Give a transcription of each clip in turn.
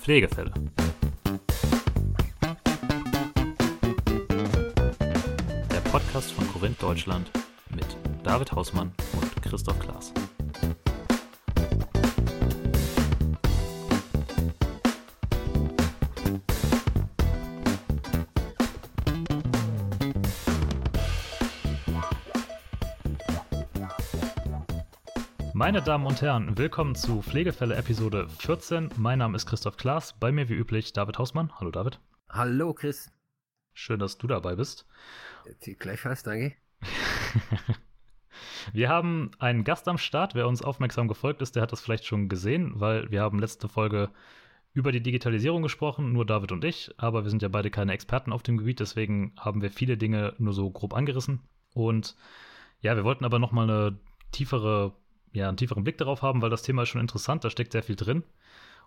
Pflegefälle. Der Podcast von Korinth Deutschland mit David Hausmann und Christoph Klaas. Meine Damen und Herren, willkommen zu Pflegefälle Episode 14. Mein Name ist Christoph Klaas, bei mir wie üblich David Hausmann. Hallo David. Hallo Chris. Schön, dass du dabei bist. Gleichfalls, danke. wir haben einen Gast am Start. Wer uns aufmerksam gefolgt ist, der hat das vielleicht schon gesehen, weil wir haben letzte Folge über die Digitalisierung gesprochen, nur David und ich, aber wir sind ja beide keine Experten auf dem Gebiet, deswegen haben wir viele Dinge nur so grob angerissen. Und ja, wir wollten aber nochmal eine tiefere ja, einen tieferen Blick darauf haben, weil das Thema ist schon interessant, da steckt sehr viel drin.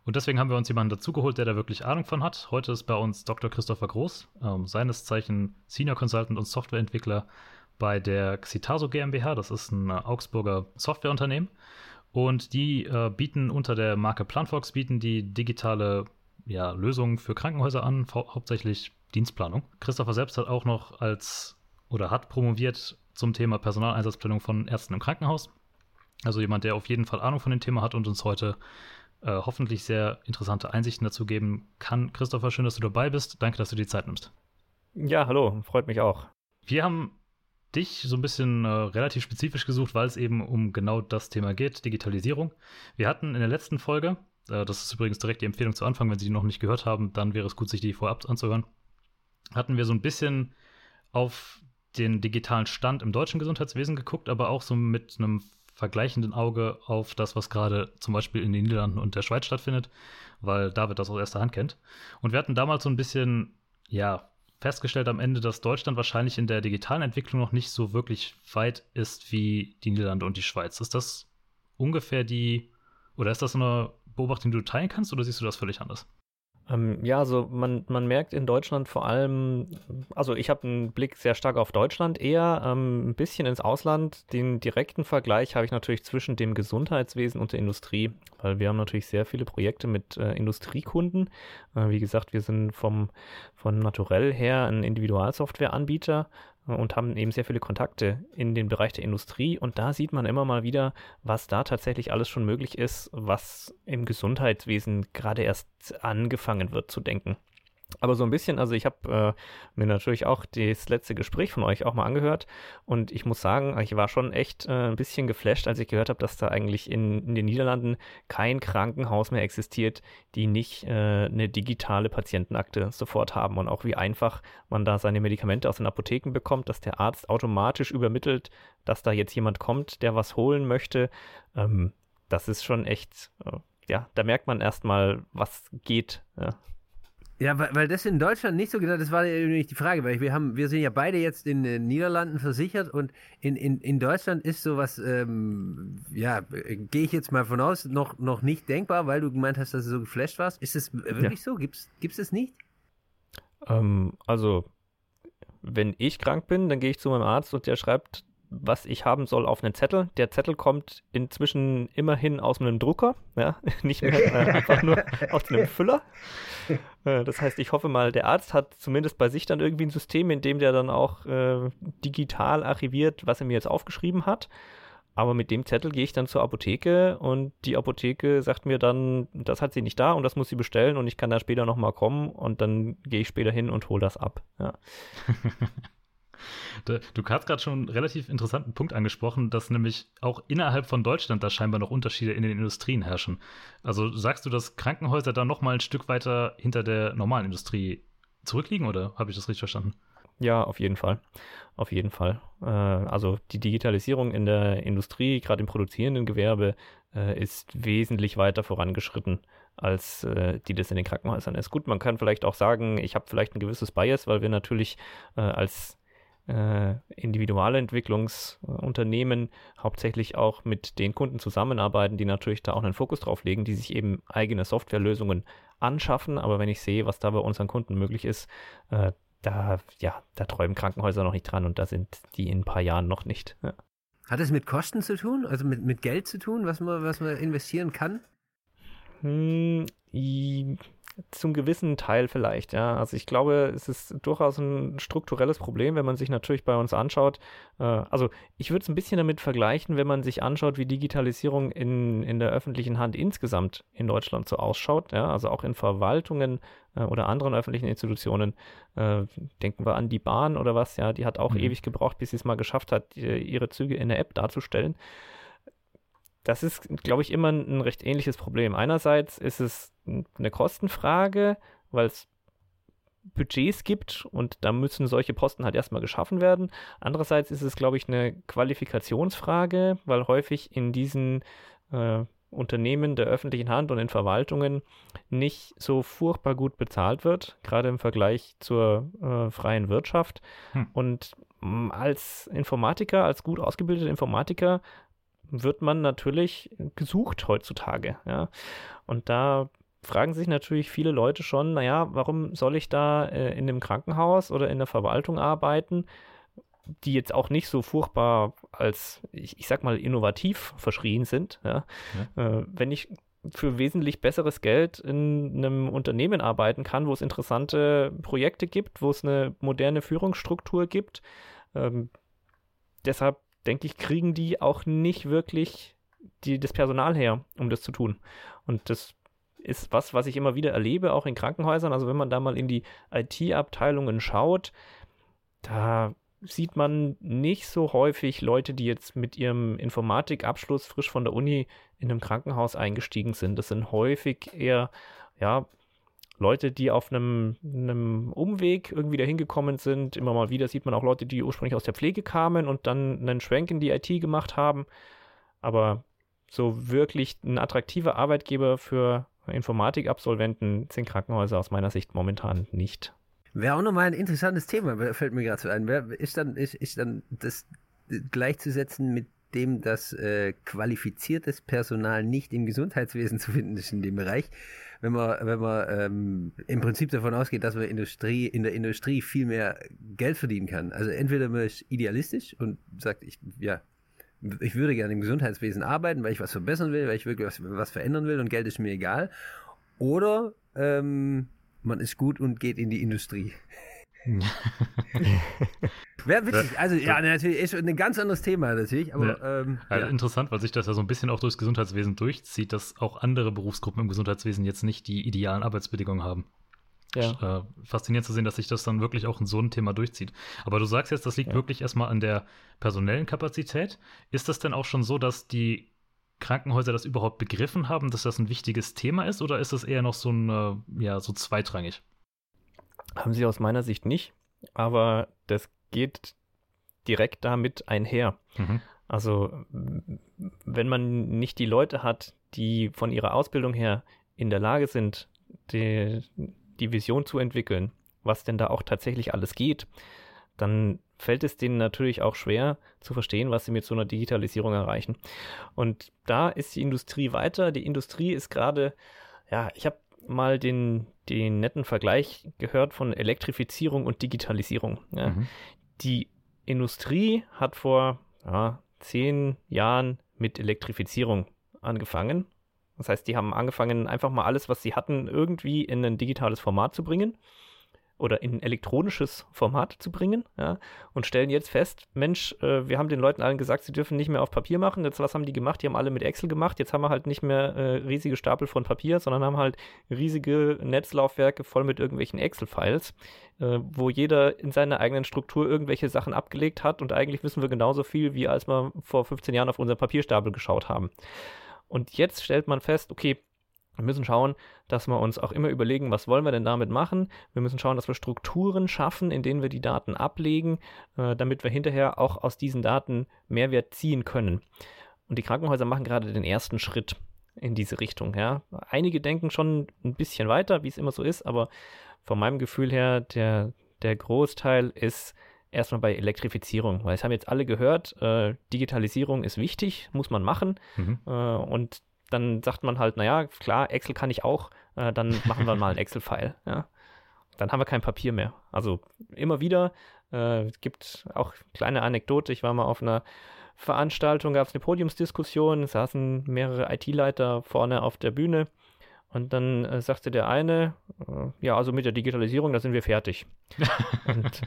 Und deswegen haben wir uns jemanden dazugeholt, der da wirklich Ahnung von hat. Heute ist bei uns Dr. Christopher Groß, ähm, seines Zeichen Senior Consultant und Softwareentwickler bei der Xitaso GmbH. Das ist ein äh, Augsburger Softwareunternehmen. Und die äh, bieten unter der Marke Planfox bieten die digitale ja, Lösungen für Krankenhäuser an, hauptsächlich Dienstplanung. Christopher selbst hat auch noch als oder hat promoviert zum Thema Personaleinsatzplanung von Ärzten im Krankenhaus also jemand, der auf jeden Fall Ahnung von dem Thema hat und uns heute äh, hoffentlich sehr interessante Einsichten dazu geben kann. Christopher, schön, dass du dabei bist. Danke, dass du die Zeit nimmst. Ja, hallo, freut mich auch. Wir haben dich so ein bisschen äh, relativ spezifisch gesucht, weil es eben um genau das Thema geht, Digitalisierung. Wir hatten in der letzten Folge, äh, das ist übrigens direkt die Empfehlung zu Anfang, wenn Sie die noch nicht gehört haben, dann wäre es gut, sich die vorab anzuhören, hatten wir so ein bisschen auf den digitalen Stand im deutschen Gesundheitswesen geguckt, aber auch so mit einem vergleichenden Auge auf das, was gerade zum Beispiel in den Niederlanden und der Schweiz stattfindet, weil David das aus erster Hand kennt. Und wir hatten damals so ein bisschen, ja, festgestellt am Ende, dass Deutschland wahrscheinlich in der digitalen Entwicklung noch nicht so wirklich weit ist wie die Niederlande und die Schweiz. Ist das ungefähr die, oder ist das eine Beobachtung, die du teilen kannst, oder siehst du das völlig anders? Ähm, ja, also man, man merkt in Deutschland vor allem, also ich habe einen Blick sehr stark auf Deutschland, eher ähm, ein bisschen ins Ausland. Den direkten Vergleich habe ich natürlich zwischen dem Gesundheitswesen und der Industrie, weil wir haben natürlich sehr viele Projekte mit äh, Industriekunden. Äh, wie gesagt, wir sind vom, von Naturell her ein Individualsoftwareanbieter und haben eben sehr viele Kontakte in den Bereich der Industrie. Und da sieht man immer mal wieder, was da tatsächlich alles schon möglich ist, was im Gesundheitswesen gerade erst angefangen wird zu denken. Aber so ein bisschen, also ich habe äh, mir natürlich auch das letzte Gespräch von euch auch mal angehört und ich muss sagen, ich war schon echt äh, ein bisschen geflasht, als ich gehört habe, dass da eigentlich in, in, den Niederlanden kein Krankenhaus mehr existiert, die nicht äh, eine digitale Patientenakte sofort haben und auch wie einfach man da seine Medikamente aus den Apotheken bekommt, dass der Arzt automatisch übermittelt, dass da jetzt jemand kommt, der was holen möchte. Ähm, das ist schon echt, äh, ja, da merkt man erstmal, was geht. Ja. Ja, weil, weil das in Deutschland nicht so genau, das war ja nicht die Frage, weil wir haben, wir sind ja beide jetzt in den Niederlanden versichert und in, in, in Deutschland ist sowas, ähm, ja, gehe ich jetzt mal von aus, noch, noch nicht denkbar, weil du gemeint hast, dass du so geflasht warst. Ist es wirklich ja. so? Gibt's, gibt's das nicht? Ähm, also, wenn ich krank bin, dann gehe ich zu meinem Arzt und der schreibt was ich haben soll, auf einen Zettel. Der Zettel kommt inzwischen immerhin aus einem Drucker, ja, nicht mehr äh, einfach nur aus einem Füller. Äh, das heißt, ich hoffe mal, der Arzt hat zumindest bei sich dann irgendwie ein System, in dem der dann auch äh, digital archiviert, was er mir jetzt aufgeschrieben hat. Aber mit dem Zettel gehe ich dann zur Apotheke und die Apotheke sagt mir dann, das hat sie nicht da und das muss sie bestellen und ich kann da später nochmal kommen und dann gehe ich später hin und hole das ab. Ja. Du hast gerade schon einen relativ interessanten Punkt angesprochen, dass nämlich auch innerhalb von Deutschland da scheinbar noch Unterschiede in den Industrien herrschen. Also sagst du, dass Krankenhäuser da noch mal ein Stück weiter hinter der normalen Industrie zurückliegen oder habe ich das richtig verstanden? Ja, auf jeden Fall. Auf jeden Fall. Äh, also die Digitalisierung in der Industrie, gerade im produzierenden Gewerbe, äh, ist wesentlich weiter vorangeschritten, als äh, die das in den Krankenhäusern ist. Gut, man kann vielleicht auch sagen, ich habe vielleicht ein gewisses Bias, weil wir natürlich als äh, Individualentwicklungsunternehmen hauptsächlich auch mit den Kunden zusammenarbeiten, die natürlich da auch einen Fokus drauf legen, die sich eben eigene Softwarelösungen anschaffen. Aber wenn ich sehe, was da bei unseren Kunden möglich ist, äh, da, ja, da träumen Krankenhäuser noch nicht dran und da sind die in ein paar Jahren noch nicht. Ja. Hat es mit Kosten zu tun, also mit, mit Geld zu tun, was man, was man investieren kann? Hm, zum gewissen Teil vielleicht, ja. Also ich glaube, es ist durchaus ein strukturelles Problem, wenn man sich natürlich bei uns anschaut. Äh, also ich würde es ein bisschen damit vergleichen, wenn man sich anschaut, wie Digitalisierung in, in der öffentlichen Hand insgesamt in Deutschland so ausschaut, ja. Also auch in Verwaltungen äh, oder anderen öffentlichen Institutionen. Äh, denken wir an die Bahn oder was, ja. Die hat auch mhm. ewig gebraucht, bis sie es mal geschafft hat, ihre Züge in der App darzustellen das ist, glaube ich, immer ein recht ähnliches Problem. Einerseits ist es eine Kostenfrage, weil es Budgets gibt und da müssen solche Posten halt erstmal geschaffen werden. Andererseits ist es, glaube ich, eine Qualifikationsfrage, weil häufig in diesen äh, Unternehmen der öffentlichen Hand und in Verwaltungen nicht so furchtbar gut bezahlt wird, gerade im Vergleich zur äh, freien Wirtschaft. Hm. Und mm, als Informatiker, als gut ausgebildeter Informatiker wird man natürlich gesucht heutzutage. Ja? Und da fragen sich natürlich viele Leute schon, naja, warum soll ich da äh, in einem Krankenhaus oder in der Verwaltung arbeiten, die jetzt auch nicht so furchtbar als, ich, ich sag mal, innovativ verschrien sind. Ja? ja. Äh, wenn ich für wesentlich besseres Geld in einem Unternehmen arbeiten kann, wo es interessante Projekte gibt, wo es eine moderne Führungsstruktur gibt. Ähm, deshalb denke ich, kriegen die auch nicht wirklich die, das Personal her, um das zu tun. Und das ist was, was ich immer wieder erlebe, auch in Krankenhäusern. Also wenn man da mal in die IT-Abteilungen schaut, da sieht man nicht so häufig Leute, die jetzt mit ihrem Informatikabschluss frisch von der Uni in einem Krankenhaus eingestiegen sind. Das sind häufig eher, ja, Leute, die auf einem, einem Umweg irgendwie dahin gekommen sind. Immer mal wieder sieht man auch Leute, die ursprünglich aus der Pflege kamen und dann einen Schwenk in die IT gemacht haben. Aber so wirklich ein attraktiver Arbeitgeber für Informatikabsolventen sind Krankenhäuser aus meiner Sicht momentan nicht. Wäre auch nochmal ein interessantes Thema, fällt mir gerade so ein. Ist dann, ist, ist dann das gleichzusetzen mit dem, dass äh, qualifiziertes Personal nicht im Gesundheitswesen zu finden ist in dem Bereich? Wenn man, wenn man ähm, im Prinzip davon ausgeht, dass man Industrie, in der Industrie viel mehr Geld verdienen kann. Also entweder man ist idealistisch und sagt, ich, ja, ich würde gerne im Gesundheitswesen arbeiten, weil ich was verbessern will, weil ich wirklich was, was verändern will und Geld ist mir egal. Oder ähm, man ist gut und geht in die Industrie. Wäre witzig. Also, ja, natürlich ist ein ganz anderes Thema, natürlich. Aber, ja. Ähm, ja. Ja, interessant, weil sich das ja so ein bisschen auch durchs Gesundheitswesen durchzieht, dass auch andere Berufsgruppen im Gesundheitswesen jetzt nicht die idealen Arbeitsbedingungen haben. Ja. Äh, faszinierend zu sehen, dass sich das dann wirklich auch in so ein Thema durchzieht. Aber du sagst jetzt, das liegt wirklich erstmal an der personellen Kapazität. Ist das denn auch schon so, dass die Krankenhäuser das überhaupt begriffen haben, dass das ein wichtiges Thema ist, oder ist das eher noch so ein, äh, ja, so zweitrangig? Haben sie aus meiner Sicht nicht, aber das geht direkt damit einher. Mhm. Also wenn man nicht die Leute hat, die von ihrer Ausbildung her in der Lage sind, die, die Vision zu entwickeln, was denn da auch tatsächlich alles geht, dann fällt es denen natürlich auch schwer zu verstehen, was sie mit so einer Digitalisierung erreichen. Und da ist die Industrie weiter. Die Industrie ist gerade, ja, ich habe mal den, den netten Vergleich gehört von Elektrifizierung und Digitalisierung. Ja. Mhm. Die Industrie hat vor ja, zehn Jahren mit Elektrifizierung angefangen. Das heißt, die haben angefangen, einfach mal alles, was sie hatten, irgendwie in ein digitales Format zu bringen oder in elektronisches Format zu bringen ja, und stellen jetzt fest, Mensch, äh, wir haben den Leuten allen gesagt, sie dürfen nicht mehr auf Papier machen. Jetzt was haben die gemacht? Die haben alle mit Excel gemacht. Jetzt haben wir halt nicht mehr äh, riesige Stapel von Papier, sondern haben halt riesige Netzlaufwerke voll mit irgendwelchen Excel-Files, äh, wo jeder in seiner eigenen Struktur irgendwelche Sachen abgelegt hat und eigentlich wissen wir genauso viel, wie als wir vor 15 Jahren auf unseren Papierstapel geschaut haben. Und jetzt stellt man fest, okay, wir müssen schauen, dass wir uns auch immer überlegen, was wollen wir denn damit machen. Wir müssen schauen, dass wir Strukturen schaffen, in denen wir die Daten ablegen, äh, damit wir hinterher auch aus diesen Daten Mehrwert ziehen können. Und die Krankenhäuser machen gerade den ersten Schritt in diese Richtung. Ja. Einige denken schon ein bisschen weiter, wie es immer so ist, aber von meinem Gefühl her, der, der Großteil ist erstmal bei Elektrifizierung, weil es haben jetzt alle gehört, äh, Digitalisierung ist wichtig, muss man machen. Mhm. Äh, und dann sagt man halt, naja, klar, Excel kann ich auch, äh, dann machen wir mal ein Excel-File. Ja. Dann haben wir kein Papier mehr. Also immer wieder, äh, gibt auch kleine Anekdote, ich war mal auf einer Veranstaltung, gab es eine Podiumsdiskussion, saßen mehrere IT-Leiter vorne auf der Bühne Und dann äh, sagte der eine, äh, ja, also mit der Digitalisierung, da sind wir fertig. und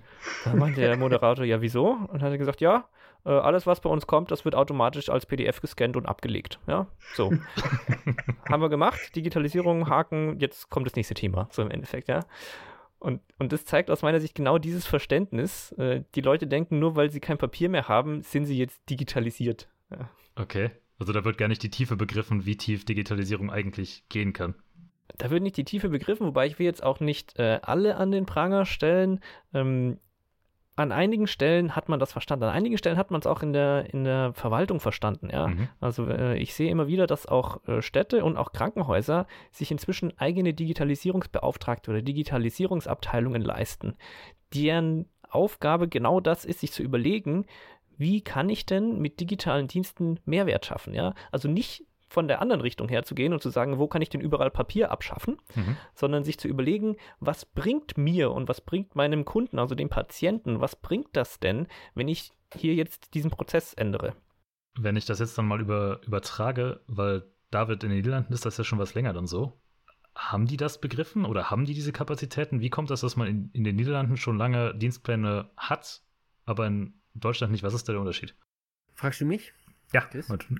dann meinte der Moderator, ja, wieso? Und hat er gesagt, ja, äh, alles, was bei uns kommt, das wird automatisch als PDF gescannt und abgelegt. Ja, so. Haben wir gemacht, Digitalisierung, Haken, jetzt kommt das nächste Thema, so im Endeffekt, ja. Und, und das zeigt aus meiner Sicht genau dieses Verständnis. Äh, die Leute denken, nur weil sie kein Papier mehr haben, sind sie jetzt digitalisiert. Ja. Okay. Also da wird gar nicht die Tiefe begriffen, wie tief Digitalisierung eigentlich gehen kann. Da wird nicht die Tiefe begriffen, wobei ich will jetzt auch nicht äh, alle an den Pranger stellen. Ähm, an einigen Stellen hat man das verstanden. An einigen Stellen hat man es auch in der, in der Verwaltung verstanden, ja. Mhm. Also äh, ich sehe immer wieder, dass auch äh, Städte und auch Krankenhäuser sich inzwischen eigene Digitalisierungsbeauftragte oder Digitalisierungsabteilungen leisten, deren Aufgabe genau das ist, sich zu überlegen, wie kann ich denn mit digitalen Diensten Mehrwert schaffen? Ja? Also nicht von der anderen Richtung her zu gehen und zu sagen, wo kann ich denn überall Papier abschaffen, mhm. sondern sich zu überlegen, was bringt mir und was bringt meinem Kunden, also dem Patienten, was bringt das denn, wenn ich hier jetzt diesen Prozess ändere? Wenn ich das jetzt dann mal über, übertrage, weil David in den Niederlanden ist das ja schon was länger dann so. Haben die das begriffen oder haben die diese Kapazitäten? Wie kommt das, dass man in, in den Niederlanden schon lange Dienstpläne hat, aber in Deutschland nicht. Was ist da der Unterschied? Fragst du mich? Ja,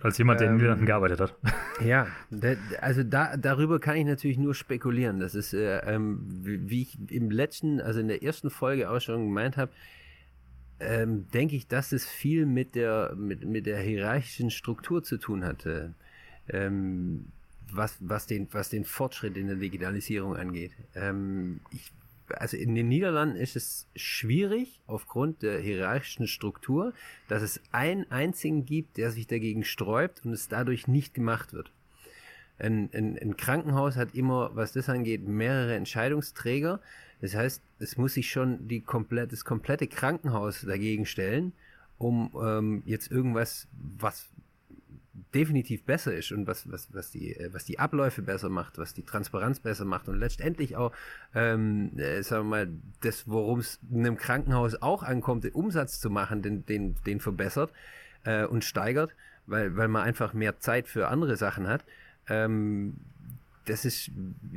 als jemand, der in den Niederlanden ähm, gearbeitet hat. Ja, also da, darüber kann ich natürlich nur spekulieren. Das ist, äh, ähm, wie ich im letzten, also in der ersten Folge auch schon gemeint habe, ähm, denke ich, dass es viel mit der, mit, mit der hierarchischen Struktur zu tun hatte. Ähm, was, was, den, was den Fortschritt in der Digitalisierung angeht. Ähm, ich also in den Niederlanden ist es schwierig aufgrund der hierarchischen Struktur, dass es einen einzigen gibt, der sich dagegen sträubt und es dadurch nicht gemacht wird. Ein, ein, ein Krankenhaus hat immer, was das angeht, mehrere Entscheidungsträger. Das heißt, es muss sich schon die komplett, das komplette Krankenhaus dagegen stellen, um ähm, jetzt irgendwas, was definitiv besser ist und was, was, was, die, äh, was die Abläufe besser macht, was die Transparenz besser macht und letztendlich auch, ähm, äh, sagen wir mal, das, worum es einem Krankenhaus auch ankommt, den Umsatz zu machen, den, den, den verbessert äh, und steigert, weil, weil man einfach mehr Zeit für andere Sachen hat. Ähm, das ist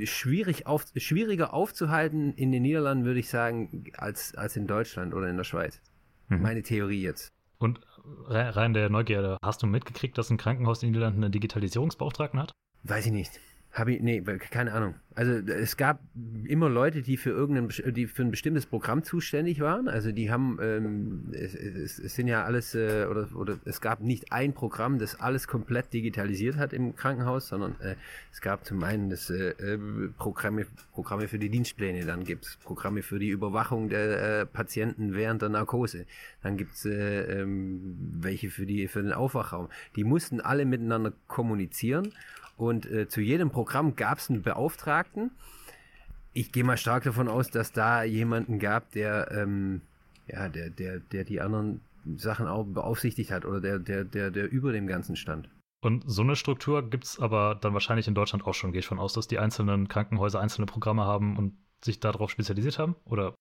schwierig auf, schwieriger aufzuhalten in den Niederlanden, würde ich sagen, als, als in Deutschland oder in der Schweiz. Mhm. Meine Theorie jetzt. Und rein der Neugierde, hast du mitgekriegt, dass ein Krankenhaus in den Niederlanden einen Digitalisierungsbeauftragten hat? Weiß ich nicht. Habe ich, nee, keine Ahnung. Also es gab immer Leute, die für irgendein, die für ein bestimmtes Programm zuständig waren. Also die haben, ähm, es, es, es, sind ja alles, äh, oder, oder es gab nicht ein Programm, das alles komplett digitalisiert hat im Krankenhaus, sondern äh, es gab zum einen das äh, äh Programme, Programme für die Dienstpläne, dann gibt es Programme für die Überwachung der äh, Patienten während der Narkose, dann gibt es äh, ähm, welche für die für den Aufwachraum. Die mussten alle miteinander kommunizieren und äh, zu jedem Programm gab es einen Beauftragten. Ich gehe mal stark davon aus, dass da jemanden gab, der, ähm, ja, der, der, der die anderen Sachen auch beaufsichtigt hat oder der, der, der, der über dem Ganzen stand. Und so eine Struktur gibt es aber dann wahrscheinlich in Deutschland auch schon, gehe ich von aus, dass die einzelnen Krankenhäuser einzelne Programme haben und sich darauf spezialisiert haben? Oder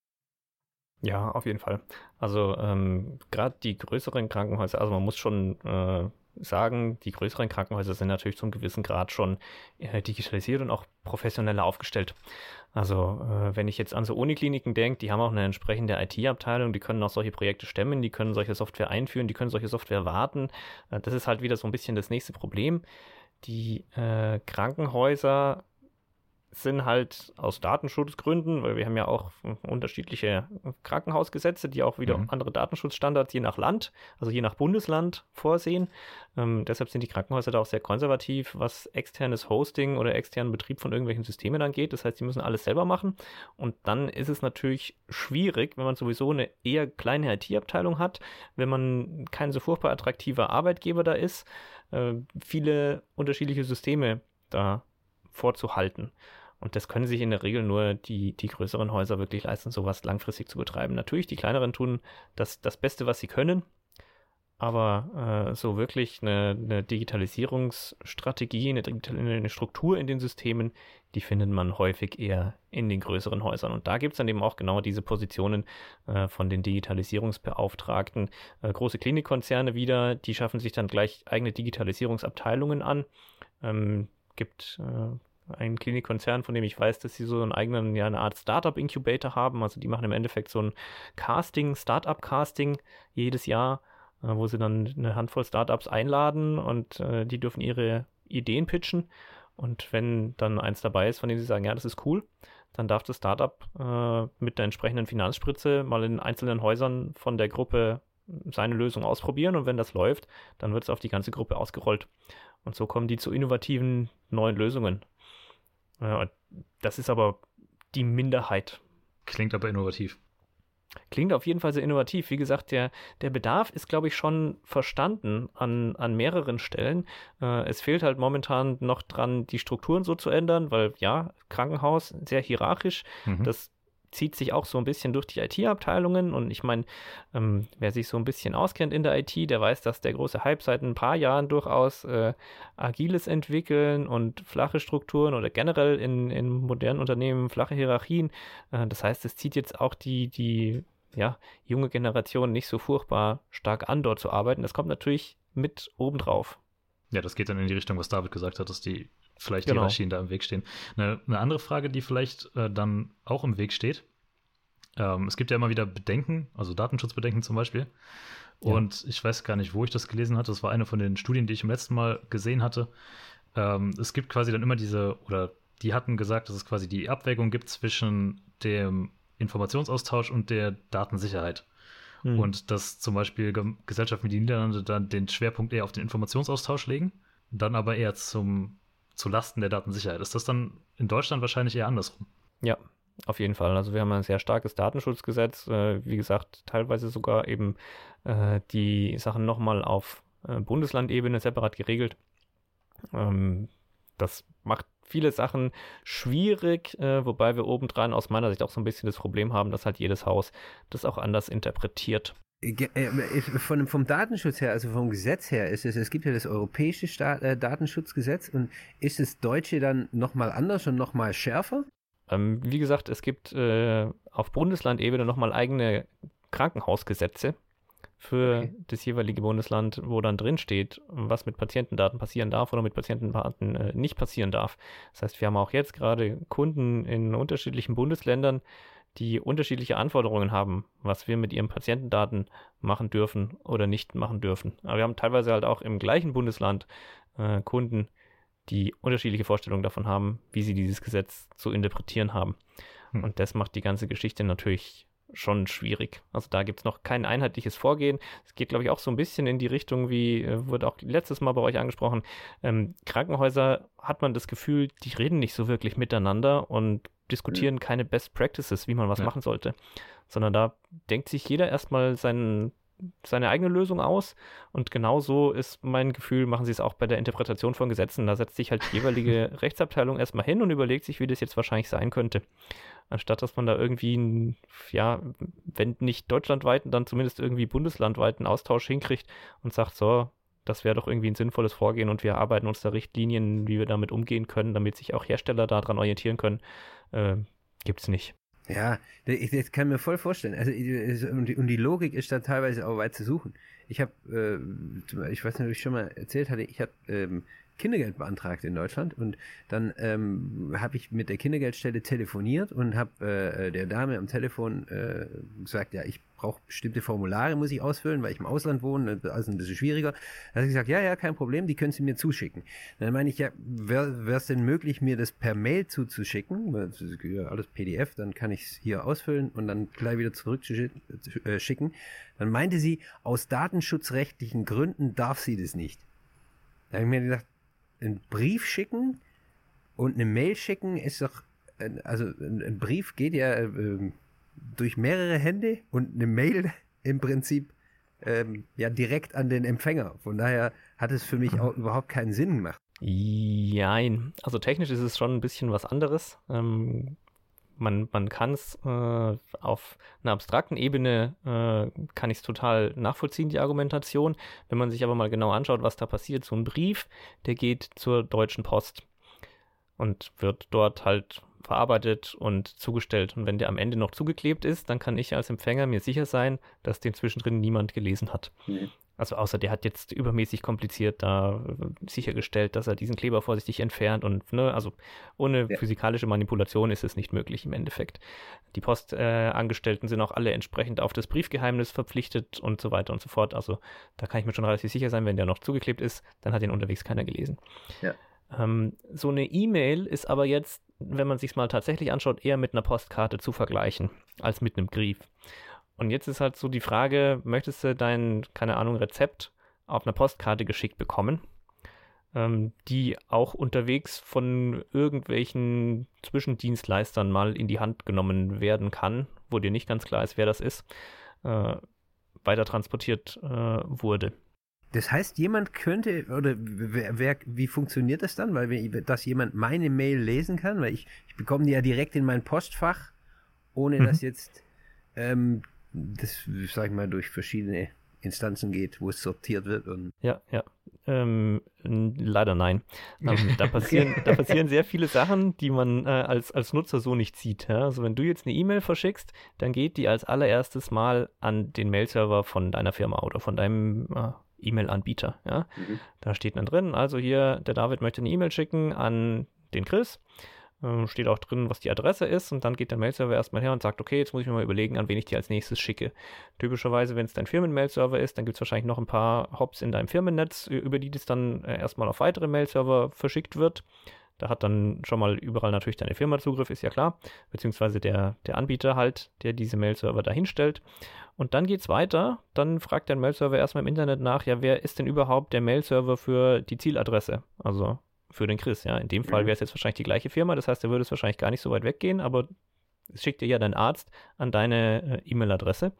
ja, auf jeden Fall. Also ähm, gerade die größeren Krankenhäuser, also man muss schon äh, sagen, die größeren Krankenhäuser sind natürlich zum gewissen Grad schon äh, digitalisiert und auch professioneller aufgestellt. Also äh, wenn ich jetzt an so Unikliniken denke, die haben auch eine entsprechende IT-Abteilung, die können auch solche Projekte stemmen, die können solche Software einführen, die können solche Software warten. Äh, das ist halt wieder so ein bisschen das nächste Problem. Die äh, Krankenhäuser sind halt aus Datenschutzgründen, weil wir haben ja auch unterschiedliche Krankenhausgesetze, die auch wieder mhm. andere Datenschutzstandards je nach Land, also je nach Bundesland vorsehen. Ähm, deshalb sind die Krankenhäuser da auch sehr konservativ, was externes Hosting oder externen Betrieb von irgendwelchen Systemen angeht. Das heißt, sie müssen alles selber machen. Und dann ist es natürlich schwierig, wenn man sowieso eine eher kleine IT-Abteilung hat, wenn man kein so furchtbar attraktiver Arbeitgeber da ist, äh, viele unterschiedliche Systeme da vorzuhalten. Und das können sich in der Regel nur die, die größeren Häuser wirklich leisten, sowas langfristig zu betreiben. Natürlich, die kleineren tun das, das Beste, was sie können. Aber äh, so wirklich eine, eine Digitalisierungsstrategie, eine, eine, Struktur in den Systemen, die findet man häufig eher in den größeren Häusern. Und da gibt es dann eben auch genau diese Positionen äh, von den Digitalisierungsbeauftragten. Äh, große Klinikkonzerne wieder, die schaffen sich dann gleich eigene Digitalisierungsabteilungen an. Ähm, gibt äh, ein Klinikkonzern, von dem ich weiß, dass sie so einen eigenen, ja, eine Art Startup-Incubator haben. Also die machen im Endeffekt so ein Casting, Startup-Casting jedes Jahr, äh, wo sie dann eine Handvoll Startups einladen und äh, die dürfen ihre Ideen pitchen. Und wenn dann eins dabei ist, von dem sie sagen, ja, das ist cool, dann darf das Startup äh, mit der entsprechenden Finanzspritze mal in einzelnen Häusern von der Gruppe seine Lösung ausprobieren und wenn das läuft, dann wird es auf die ganze Gruppe ausgerollt. Und so kommen die zu innovativen neuen Lösungen. Das ist aber die Minderheit. Klingt aber innovativ. Klingt auf jeden Fall sehr innovativ. Wie gesagt, der, der Bedarf ist, glaube ich, schon verstanden an, an mehreren Stellen. Äh, es fehlt halt momentan noch dran, die Strukturen so zu ändern, weil ja, Krankenhaus sehr hierarchisch. Mhm. Das zieht sich auch so ein bisschen durch die IT-Abteilungen. Und ich meine, ähm, wer sich so ein bisschen auskennt in der IT, der weiß, dass der große Hype seit ein paar Jahren durchaus äh, agiles Entwickeln und flache Strukturen oder generell in, in modernen Unternehmen flache Hierarchien. Äh, das heißt, es zieht jetzt auch die, die ja, junge Generation nicht so furchtbar stark an, dort zu arbeiten. Das kommt natürlich mit obendrauf. Ja, das geht dann in die Richtung, was David gesagt hat, dass die vielleicht genau. Hierarchien da im Weg stehen. Eine, eine andere Frage, die vielleicht äh, dann auch im Weg steht. Ähm, es gibt ja immer wieder Bedenken, also Datenschutzbedenken zum Beispiel. Und ja. ich weiß gar nicht, wo ich das gelesen hatte. Das war eine von den Studien, die ich im letzten Mal gesehen hatte. Ähm, es gibt quasi dann immer diese, oder die hatten gesagt, dass es quasi die Abwägung gibt zwischen dem Informationsaustausch und der Datensicherheit. Hm. Und dass zum Beispiel Gesellschaften wie die Niederlande dann den Schwerpunkt eher auf den Informationsaustausch legen, dann aber eher zum zu Lasten der Datensicherheit. Ist das dann in Deutschland wahrscheinlich eher andersrum? Ja, auf jeden Fall. Also wir haben ein sehr starkes Datenschutzgesetz, äh, wie gesagt, teilweise sogar eben äh, die Sachen nochmal auf äh, Bundeslandebene separat geregelt. Ähm, das macht viele Sachen schwierig, äh, wobei wir obendran aus meiner Sicht auch so ein bisschen das Problem haben, dass halt jedes Haus das auch anders interpretiert. Äh, von, vom Datenschutz her, also vom Gesetz her, ist es, es gibt ja das europäische Staat, äh, Datenschutzgesetz und ist das deutsche dann nochmal anders und nochmal schärfer? Ähm, wie gesagt, es gibt äh, auf Bundeslandebene nochmal eigene Krankenhausgesetze für okay. das jeweilige Bundesland, wo dann drin steht, was mit Patientendaten passieren darf oder mit Patientendaten äh, nicht passieren darf. Das heißt, wir haben auch jetzt gerade Kunden in unterschiedlichen Bundesländern, die unterschiedliche Anforderungen haben, was wir mit ihren Patientendaten machen dürfen oder nicht machen dürfen. Aber wir haben teilweise halt auch im gleichen Bundesland äh, Kunden, die unterschiedliche Vorstellungen davon haben, wie sie dieses Gesetz zu interpretieren haben. Hm. Und das macht die ganze Geschichte natürlich schon schwierig. Also da gibt es noch kein einheitliches Vorgehen. Es geht, glaube ich, auch so ein bisschen in die Richtung, wie äh, wurde auch letztes Mal bei euch angesprochen. Ähm, Krankenhäuser hat man das Gefühl, die reden nicht so wirklich miteinander und diskutieren mhm. keine Best Practices, wie man was ja. machen sollte, sondern da denkt sich jeder erstmal seinen, seine eigene Lösung aus und genauso ist mein Gefühl, machen sie es auch bei der Interpretation von Gesetzen. Da setzt sich halt die jeweilige Rechtsabteilung erstmal hin und überlegt sich, wie das jetzt wahrscheinlich sein könnte. Anstatt dass man da irgendwie, ja, wenn nicht deutschlandweiten, dann zumindest irgendwie bundeslandweiten Austausch hinkriegt und sagt, so, das wäre doch irgendwie ein sinnvolles Vorgehen und wir arbeiten uns da Richtlinien, wie wir damit umgehen können, damit sich auch Hersteller daran orientieren können äh, es nicht. Ja, ich, das kann mir voll vorstellen. Also und die, und die Logik ist da teilweise auch weit zu suchen. Ich habe, äh, ich weiß nicht, ob ich schon mal erzählt hatte, ich habe ähm, Kindergeld beantragt in Deutschland und dann ähm, habe ich mit der Kindergeldstelle telefoniert und habe äh, der Dame am Telefon äh, gesagt, ja, ich brauche bestimmte Formulare, muss ich ausfüllen, weil ich im Ausland wohne, also ein bisschen schwieriger. Da hat sie gesagt, ja, ja, kein Problem, die können Sie mir zuschicken. Dann meine ich, ja, wäre es denn möglich, mir das per Mail zuzuschicken? Ja, alles PDF, dann kann ich es hier ausfüllen und dann gleich wieder zurückschicken. Äh, dann meinte sie, aus datenschutzrechtlichen Gründen darf sie das nicht. Da habe ich mir gedacht, einen Brief schicken und eine Mail schicken ist doch, also ein Brief geht ja äh, durch mehrere Hände und eine Mail im Prinzip ähm, ja direkt an den Empfänger. Von daher hat es für mich auch überhaupt keinen Sinn gemacht. Jein. Also technisch ist es schon ein bisschen was anderes. Ähm, man, man kann es äh, auf einer abstrakten Ebene, äh, kann ich es total nachvollziehen, die Argumentation. Wenn man sich aber mal genau anschaut, was da passiert, so ein Brief, der geht zur Deutschen Post und wird dort halt verarbeitet und zugestellt. Und wenn der am Ende noch zugeklebt ist, dann kann ich als Empfänger mir sicher sein, dass den zwischendrin niemand gelesen hat. Mhm. Also außer der hat jetzt übermäßig kompliziert da äh, sichergestellt, dass er diesen Kleber vorsichtig entfernt und ne, also ohne ja. physikalische Manipulation ist es nicht möglich im Endeffekt. Die Postangestellten äh, sind auch alle entsprechend auf das Briefgeheimnis verpflichtet und so weiter und so fort. Also da kann ich mir schon relativ sicher sein, wenn der noch zugeklebt ist, dann hat ihn unterwegs keiner gelesen. Ja. Ähm, so eine E-Mail ist aber jetzt, wenn man sich mal tatsächlich anschaut, eher mit einer Postkarte zu vergleichen als mit einem Brief. Und jetzt ist halt so die Frage, möchtest du dein, keine Ahnung, Rezept auf einer Postkarte geschickt bekommen, ähm, die auch unterwegs von irgendwelchen Zwischendienstleistern mal in die Hand genommen werden kann, wo dir nicht ganz klar ist, wer das ist, äh, weiter transportiert äh, wurde. Das heißt, jemand könnte, oder wer, wer, wie funktioniert das dann? Weil, wenn, dass jemand meine Mail lesen kann, weil ich, ich bekomme die ja direkt in mein Postfach, ohne mhm. dass jetzt ähm, das, sag ich mal, durch verschiedene Instanzen geht, wo es sortiert wird. Und ja, ja. Ähm, leider nein. Ähm, da, passieren, da passieren sehr viele Sachen, die man äh, als, als Nutzer so nicht sieht. Ja? Also wenn du jetzt eine E-Mail verschickst, dann geht die als allererstes mal an den Mail-Server von deiner Firma oder von deinem äh, E-Mail-Anbieter. Ja? Mhm. Da steht dann drin, also hier, der David möchte eine E-Mail schicken an den Chris. Ähm, steht auch drin, was die Adresse ist und dann geht der Mail-Server erstmal her und sagt, okay, jetzt muss ich mir mal überlegen, an wen ich die als nächstes schicke. Typischerweise, wenn es dein Firmen-Mail-Server ist, dann gibt es wahrscheinlich noch ein paar Hops in deinem Firmennetz, über die das dann äh, erstmal auf weitere Mail-Server verschickt wird. Da hat dann schon mal überall natürlich deine Firma Zugriff, ist ja klar, beziehungsweise der, der Anbieter halt, der diese Mail-Server dahinstellt. Und dann geht es weiter, dann fragt der Mail-Server erstmal im Internet nach, ja, wer ist denn überhaupt der Mail-Server für die Zieladresse? Also für den Chris. Ja, in dem Fall mhm. wäre es jetzt wahrscheinlich die gleiche Firma, das heißt, er würde es wahrscheinlich gar nicht so weit weggehen, aber es schickt dir ja dein Arzt an deine äh, E-Mail-Adresse.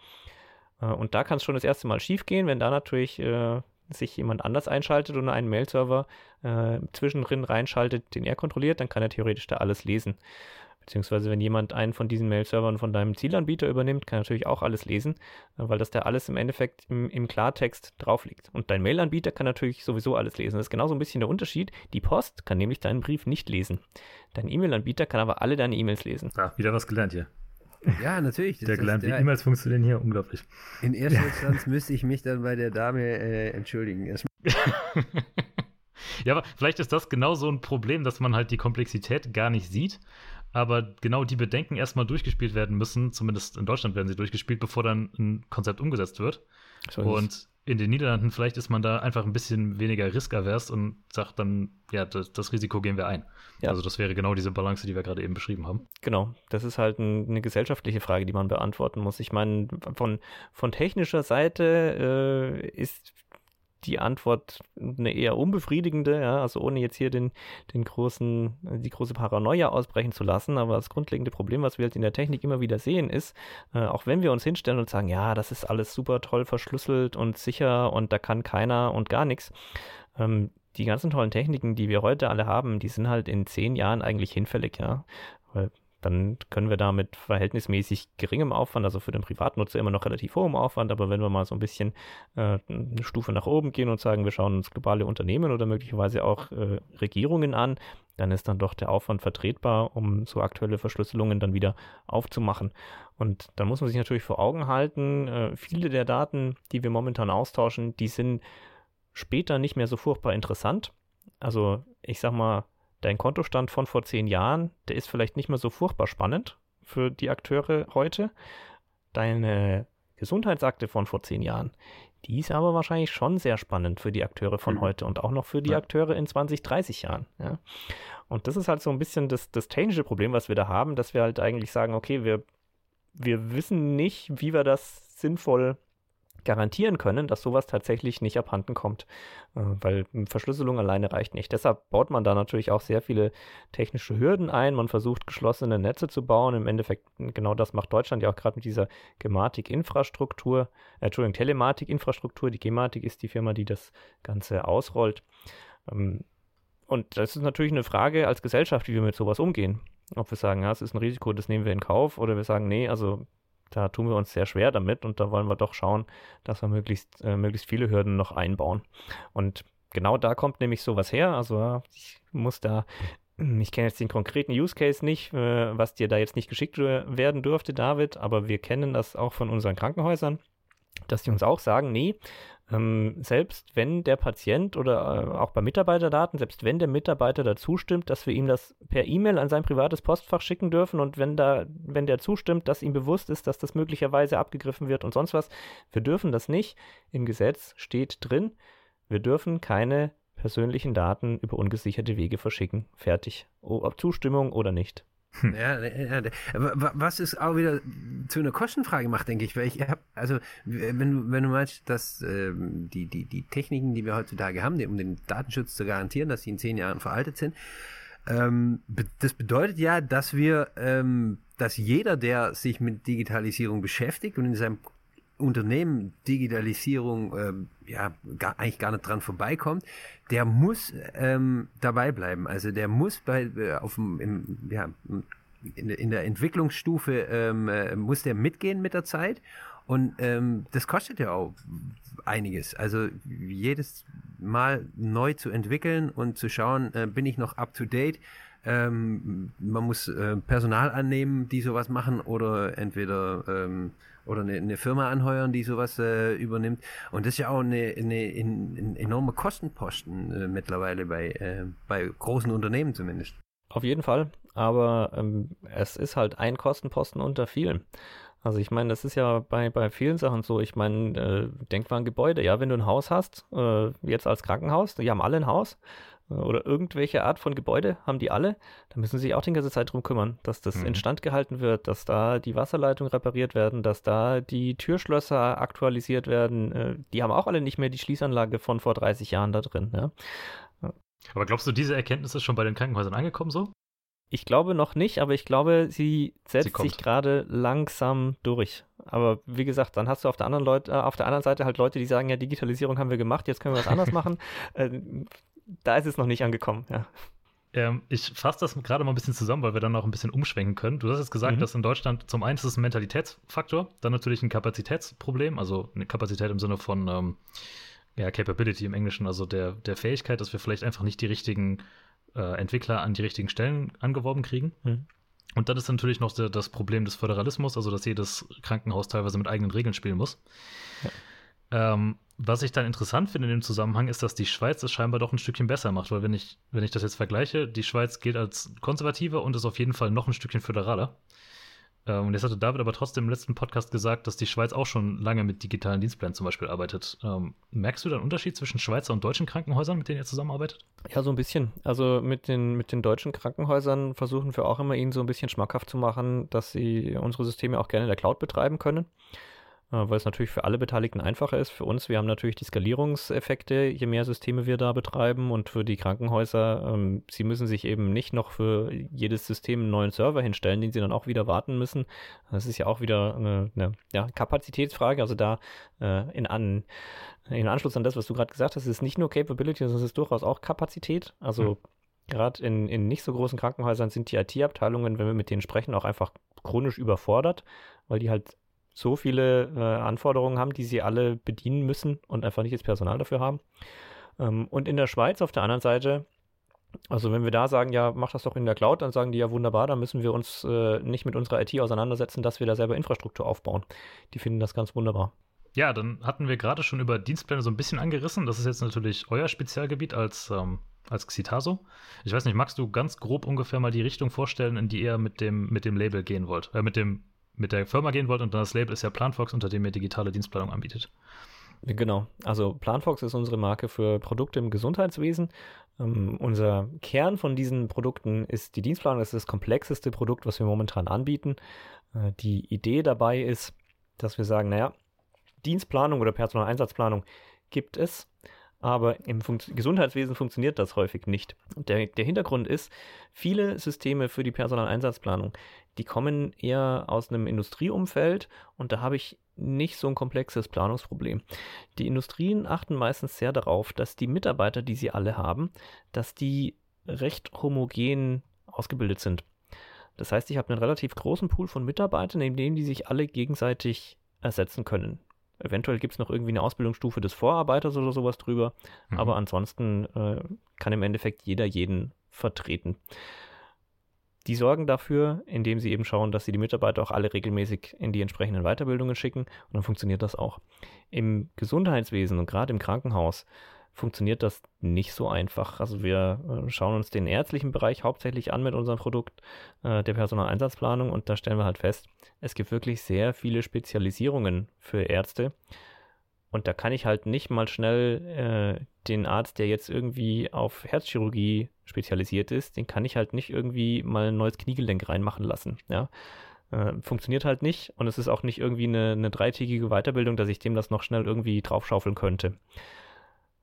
Äh, und da kann es schon das erste Mal schief gehen, wenn da natürlich äh, sich jemand anders einschaltet und einen Mail-Server äh, zwischendrin reinschaltet, den er kontrolliert, dann kann er theoretisch da alles lesen. Beziehungsweise wenn jemand einen von diesen Mail-Servern von deinem Zielanbieter übernimmt, kann er natürlich auch alles lesen, äh, weil das da alles im Endeffekt im, im Klartext drauf liegt. Und dein Mail-Anbieter kann natürlich sowieso alles lesen. Das ist genauso ein bisschen der Unterschied. Die Post kann nämlich deinen Brief nicht lesen. Dein E-Mail-Anbieter kann aber alle deine E-Mails lesen. Ja, wieder was gelernt hier. Ja, natürlich. der gelernt, wie E-Mails funktionieren hier, unglaublich. In erster Instanz müsste ich mich dann bei der Dame äh, entschuldigen. ja, aber vielleicht ist das genau so ein Problem, dass man halt die Komplexität gar nicht sieht aber genau die Bedenken erstmal durchgespielt werden müssen, zumindest in Deutschland werden sie durchgespielt, bevor dann ein Konzept umgesetzt wird. So und in den Niederlanden vielleicht ist man da einfach ein bisschen weniger riskavers und sagt dann, ja, das, das Risiko gehen wir ein. Ja. Also das wäre genau diese Balance, die wir gerade eben beschrieben haben. Genau, das ist halt ein, eine gesellschaftliche Frage, die man beantworten muss. Ich meine, von, von technischer Seite äh, ist die Antwort eine eher unbefriedigende, ja, also ohne jetzt hier den, den großen, die große Paranoia ausbrechen zu lassen. Aber das grundlegende Problem, was wir halt in der Technik immer wieder sehen, ist, äh, auch wenn wir uns hinstellen und sagen, ja, das ist alles super toll verschlüsselt und sicher und da kann keiner und gar nichts, ähm, die ganzen tollen Techniken, die wir heute alle haben, die sind halt in zehn Jahren eigentlich hinfällig, ja. Weil dann können wir da mit verhältnismäßig geringem Aufwand, also für den Privatnutzer immer noch relativ hohem Aufwand, aber wenn wir mal so ein bisschen äh, eine Stufe nach oben gehen und sagen, wir schauen uns globale Unternehmen oder möglicherweise auch äh, Regierungen an, dann ist dann doch der Aufwand vertretbar, um so aktuelle Verschlüsselungen dann wieder aufzumachen. Und dann muss man sich natürlich vor Augen halten, äh, viele der Daten, die wir momentan austauschen, die sind später nicht mehr so furchtbar interessant. Also ich sag mal, dein Kontostand von vor zehn Jahren, der ist vielleicht nicht mehr so furchtbar spannend für die Akteure heute. Deine Gesundheitsakte von vor zehn Jahren, die ist aber wahrscheinlich schon sehr spannend für die Akteure von mhm. heute und auch noch für die ja. Akteure in 20, 30 Jahren. Ja. Und das ist halt so ein bisschen das, das technische Problem, was wir da haben, dass wir halt eigentlich sagen, okay, wir, wir wissen nicht, wie wir das sinnvoll garantieren können, dass sowas tatsächlich nicht abhanden kommt, äh, weil Verschlüsselung alleine reicht nicht. Deshalb baut man da natürlich auch sehr viele technische Hürden ein. Man versucht geschlossene Netze zu bauen. Im Endeffekt genau das macht Deutschland ja auch gerade mit dieser Gematik-Infrastruktur, äh, Entschuldigung, Telematik-Infrastruktur. Die Gematik ist die Firma, die das Ganze ausrollt. Ähm, und das ist natürlich eine Frage als Gesellschaft, wie wir mit sowas umgehen. Ob wir sagen, ja, es ist ein Risiko, das nehmen wir in Kauf, oder wir sagen, nee, also da tun wir uns sehr schwer damit und da wollen wir doch schauen, dass wir möglichst, äh, möglichst viele Hürden noch einbauen. Und genau da kommt nämlich sowas her. Also ich muss da, ich kenne jetzt den konkreten Use Case nicht, äh, was dir da jetzt nicht geschickt werden dürfte, David, aber wir kennen das auch von unseren Krankenhäusern, dass die uns auch sagen, nee, ähm, selbst wenn der Patient oder äh, auch bei Mitarbeiterdaten, selbst wenn der Mitarbeiter dazu stimmt, dass wir ihm das per E-Mail an sein privates Postfach schicken dürfen und wenn da, wenn der zustimmt, dass ihm bewusst ist, dass das möglicherweise abgegriffen wird und sonst was, wir dürfen das nicht. Im Gesetz steht drin, wir dürfen keine persönlichen Daten über ungesicherte Wege verschicken. Fertig. Ob Zustimmung oder nicht. Hm. Ja, ja, was es auch wieder zu einer Kostenfrage macht, denke ich, weil ich habe, also wenn du, wenn du meinst, dass ähm, die, die, die Techniken, die wir heutzutage haben, um den Datenschutz zu garantieren, dass sie in zehn Jahren veraltet sind, ähm, das bedeutet ja, dass wir, ähm, dass jeder, der sich mit Digitalisierung beschäftigt und in seinem Unternehmen Digitalisierung ähm, ja gar, eigentlich gar nicht dran vorbeikommt, der muss ähm, dabei bleiben. Also der muss bei äh, auf im, ja, in, in der Entwicklungsstufe ähm, äh, muss der mitgehen mit der Zeit und ähm, das kostet ja auch einiges. Also jedes Mal neu zu entwickeln und zu schauen, äh, bin ich noch up to date. Ähm, man muss äh, Personal annehmen, die sowas machen oder entweder ähm, oder eine, eine Firma anheuern, die sowas äh, übernimmt. Und das ist ja auch eine, eine, eine enorme Kostenposten äh, mittlerweile bei, äh, bei großen Unternehmen zumindest. Auf jeden Fall, aber ähm, es ist halt ein Kostenposten unter vielen. Also ich meine, das ist ja bei, bei vielen Sachen so. Ich meine, äh, denk mal an Gebäude. Ja, wenn du ein Haus hast, äh, jetzt als Krankenhaus, die haben alle ein Haus, oder irgendwelche Art von Gebäude haben die alle, da müssen sie sich auch die ganze Zeit drum kümmern, dass das mhm. instand gehalten wird, dass da die Wasserleitungen repariert werden, dass da die Türschlösser aktualisiert werden. Äh, die haben auch alle nicht mehr die Schließanlage von vor 30 Jahren da drin. Ja. Aber glaubst du, diese Erkenntnis ist schon bei den Krankenhäusern angekommen so? Ich glaube noch nicht, aber ich glaube, sie setzt sie sich gerade langsam durch. Aber wie gesagt, dann hast du auf der anderen Leute, äh, auf der anderen Seite halt Leute, die sagen, ja, Digitalisierung haben wir gemacht, jetzt können wir was anderes machen. Äh, da ist es noch nicht angekommen, ja. Ähm, ich fasse das gerade mal ein bisschen zusammen, weil wir dann noch ein bisschen umschwenken können. Du hast jetzt gesagt, mhm. dass in Deutschland zum einen ist es ein Mentalitätsfaktor, dann natürlich ein Kapazitätsproblem, also eine Kapazität im Sinne von ähm, ja, Capability im Englischen, also der, der Fähigkeit, dass wir vielleicht einfach nicht die richtigen äh, Entwickler an die richtigen Stellen angeworben kriegen. Mhm. Und dann ist natürlich noch der, das Problem des Föderalismus, also dass jedes Krankenhaus teilweise mit eigenen Regeln spielen muss. Ja. Ähm, was ich dann interessant finde in dem Zusammenhang ist, dass die Schweiz es scheinbar doch ein Stückchen besser macht, weil wenn ich, wenn ich das jetzt vergleiche, die Schweiz gilt als konservativer und ist auf jeden Fall noch ein Stückchen föderaler. Ähm, und jetzt hatte David aber trotzdem im letzten Podcast gesagt, dass die Schweiz auch schon lange mit digitalen Dienstplänen zum Beispiel arbeitet. Ähm, merkst du da einen Unterschied zwischen Schweizer und deutschen Krankenhäusern, mit denen ihr zusammenarbeitet? Ja, so ein bisschen. Also mit den, mit den deutschen Krankenhäusern versuchen wir auch immer, ihnen so ein bisschen schmackhaft zu machen, dass sie unsere Systeme auch gerne in der Cloud betreiben können. Äh, weil es natürlich für alle Beteiligten einfacher ist. Für uns, wir haben natürlich die Skalierungseffekte, je mehr Systeme wir da betreiben und für die Krankenhäuser, ähm, sie müssen sich eben nicht noch für jedes System einen neuen Server hinstellen, den sie dann auch wieder warten müssen. Das ist ja auch wieder eine, eine ja, Kapazitätsfrage, also da äh, in, an, in Anschluss an das, was du gerade gesagt hast, ist nicht nur Capability, sondern es ist durchaus auch Kapazität. Also mhm. Gerade in, in nicht so großen Krankenhäusern sind die IT-Abteilungen, wenn wir mit denen sprechen, auch einfach chronisch überfordert, weil die halt so viele äh, Anforderungen haben, die sie alle bedienen müssen und einfach nicht das Personal dafür haben. Ähm, und in der Schweiz auf der anderen Seite, also wenn wir da sagen, ja, mach das doch in der Cloud, dann sagen die ja wunderbar, dann müssen wir uns äh, nicht mit unserer IT auseinandersetzen, dass wir da selber Infrastruktur aufbauen. Die finden das ganz wunderbar. Ja, dann hatten wir gerade schon über Dienstpläne so ein bisschen angerissen. Das ist jetzt natürlich euer Spezialgebiet als, ähm, als Xitaso. Ich weiß nicht, magst du ganz grob ungefähr mal die Richtung vorstellen, in die ihr mit dem, mit dem Label gehen wollt? Äh, mit dem mit der Firma gehen wollt und dann das Label ist ja Planfox, unter dem ihr digitale Dienstplanung anbietet. Genau, also Planfox ist unsere Marke für Produkte im Gesundheitswesen. Ähm, unser Kern von diesen Produkten ist die Dienstplanung. Das ist das komplexeste Produkt, was wir momentan anbieten. Äh, die Idee dabei ist, dass wir sagen, naja, Dienstplanung oder Personaleinsatzplanung gibt es, aber im Fun Gesundheitswesen funktioniert das häufig nicht. Der, der Hintergrund ist, viele Systeme für die Personaleinsatzplanung, die kommen eher aus einem Industrieumfeld und da habe ich nicht so ein komplexes Planungsproblem. Die Industrien achten meistens sehr darauf, dass die Mitarbeiter, die sie alle haben, dass die recht homogen ausgebildet sind. Das heißt, ich habe einen relativ großen Pool von Mitarbeitern, in dem die sich alle gegenseitig ersetzen können. Eventuell gibt es noch irgendwie eine Ausbildungsstufe des Vorarbeiters oder sowas drüber, mhm. aber ansonsten äh, kann im Endeffekt jeder jeden vertreten. Die sorgen dafür, indem sie eben schauen, dass sie die Mitarbeiter auch alle regelmäßig in die entsprechenden Weiterbildungen schicken und dann funktioniert das auch. Im Gesundheitswesen und gerade im Krankenhaus funktioniert das nicht so einfach. Also wir äh, schauen uns den ärztlichen Bereich hauptsächlich an mit unserem Produkt äh, der Personaleinsatzplanung und da stellen wir halt fest, es gibt wirklich sehr viele Spezialisierungen für Ärzte. Und da kann ich halt nicht mal schnell äh, den Arzt, der jetzt irgendwie auf Herzchirurgie spezialisiert ist, den kann ich halt nicht irgendwie mal ein neues Kniegelenk reinmachen lassen. Ja, äh, funktioniert halt nicht und es ist auch nicht irgendwie eine, eine dreitägige Weiterbildung, dass ich dem das noch schnell irgendwie draufschaufeln könnte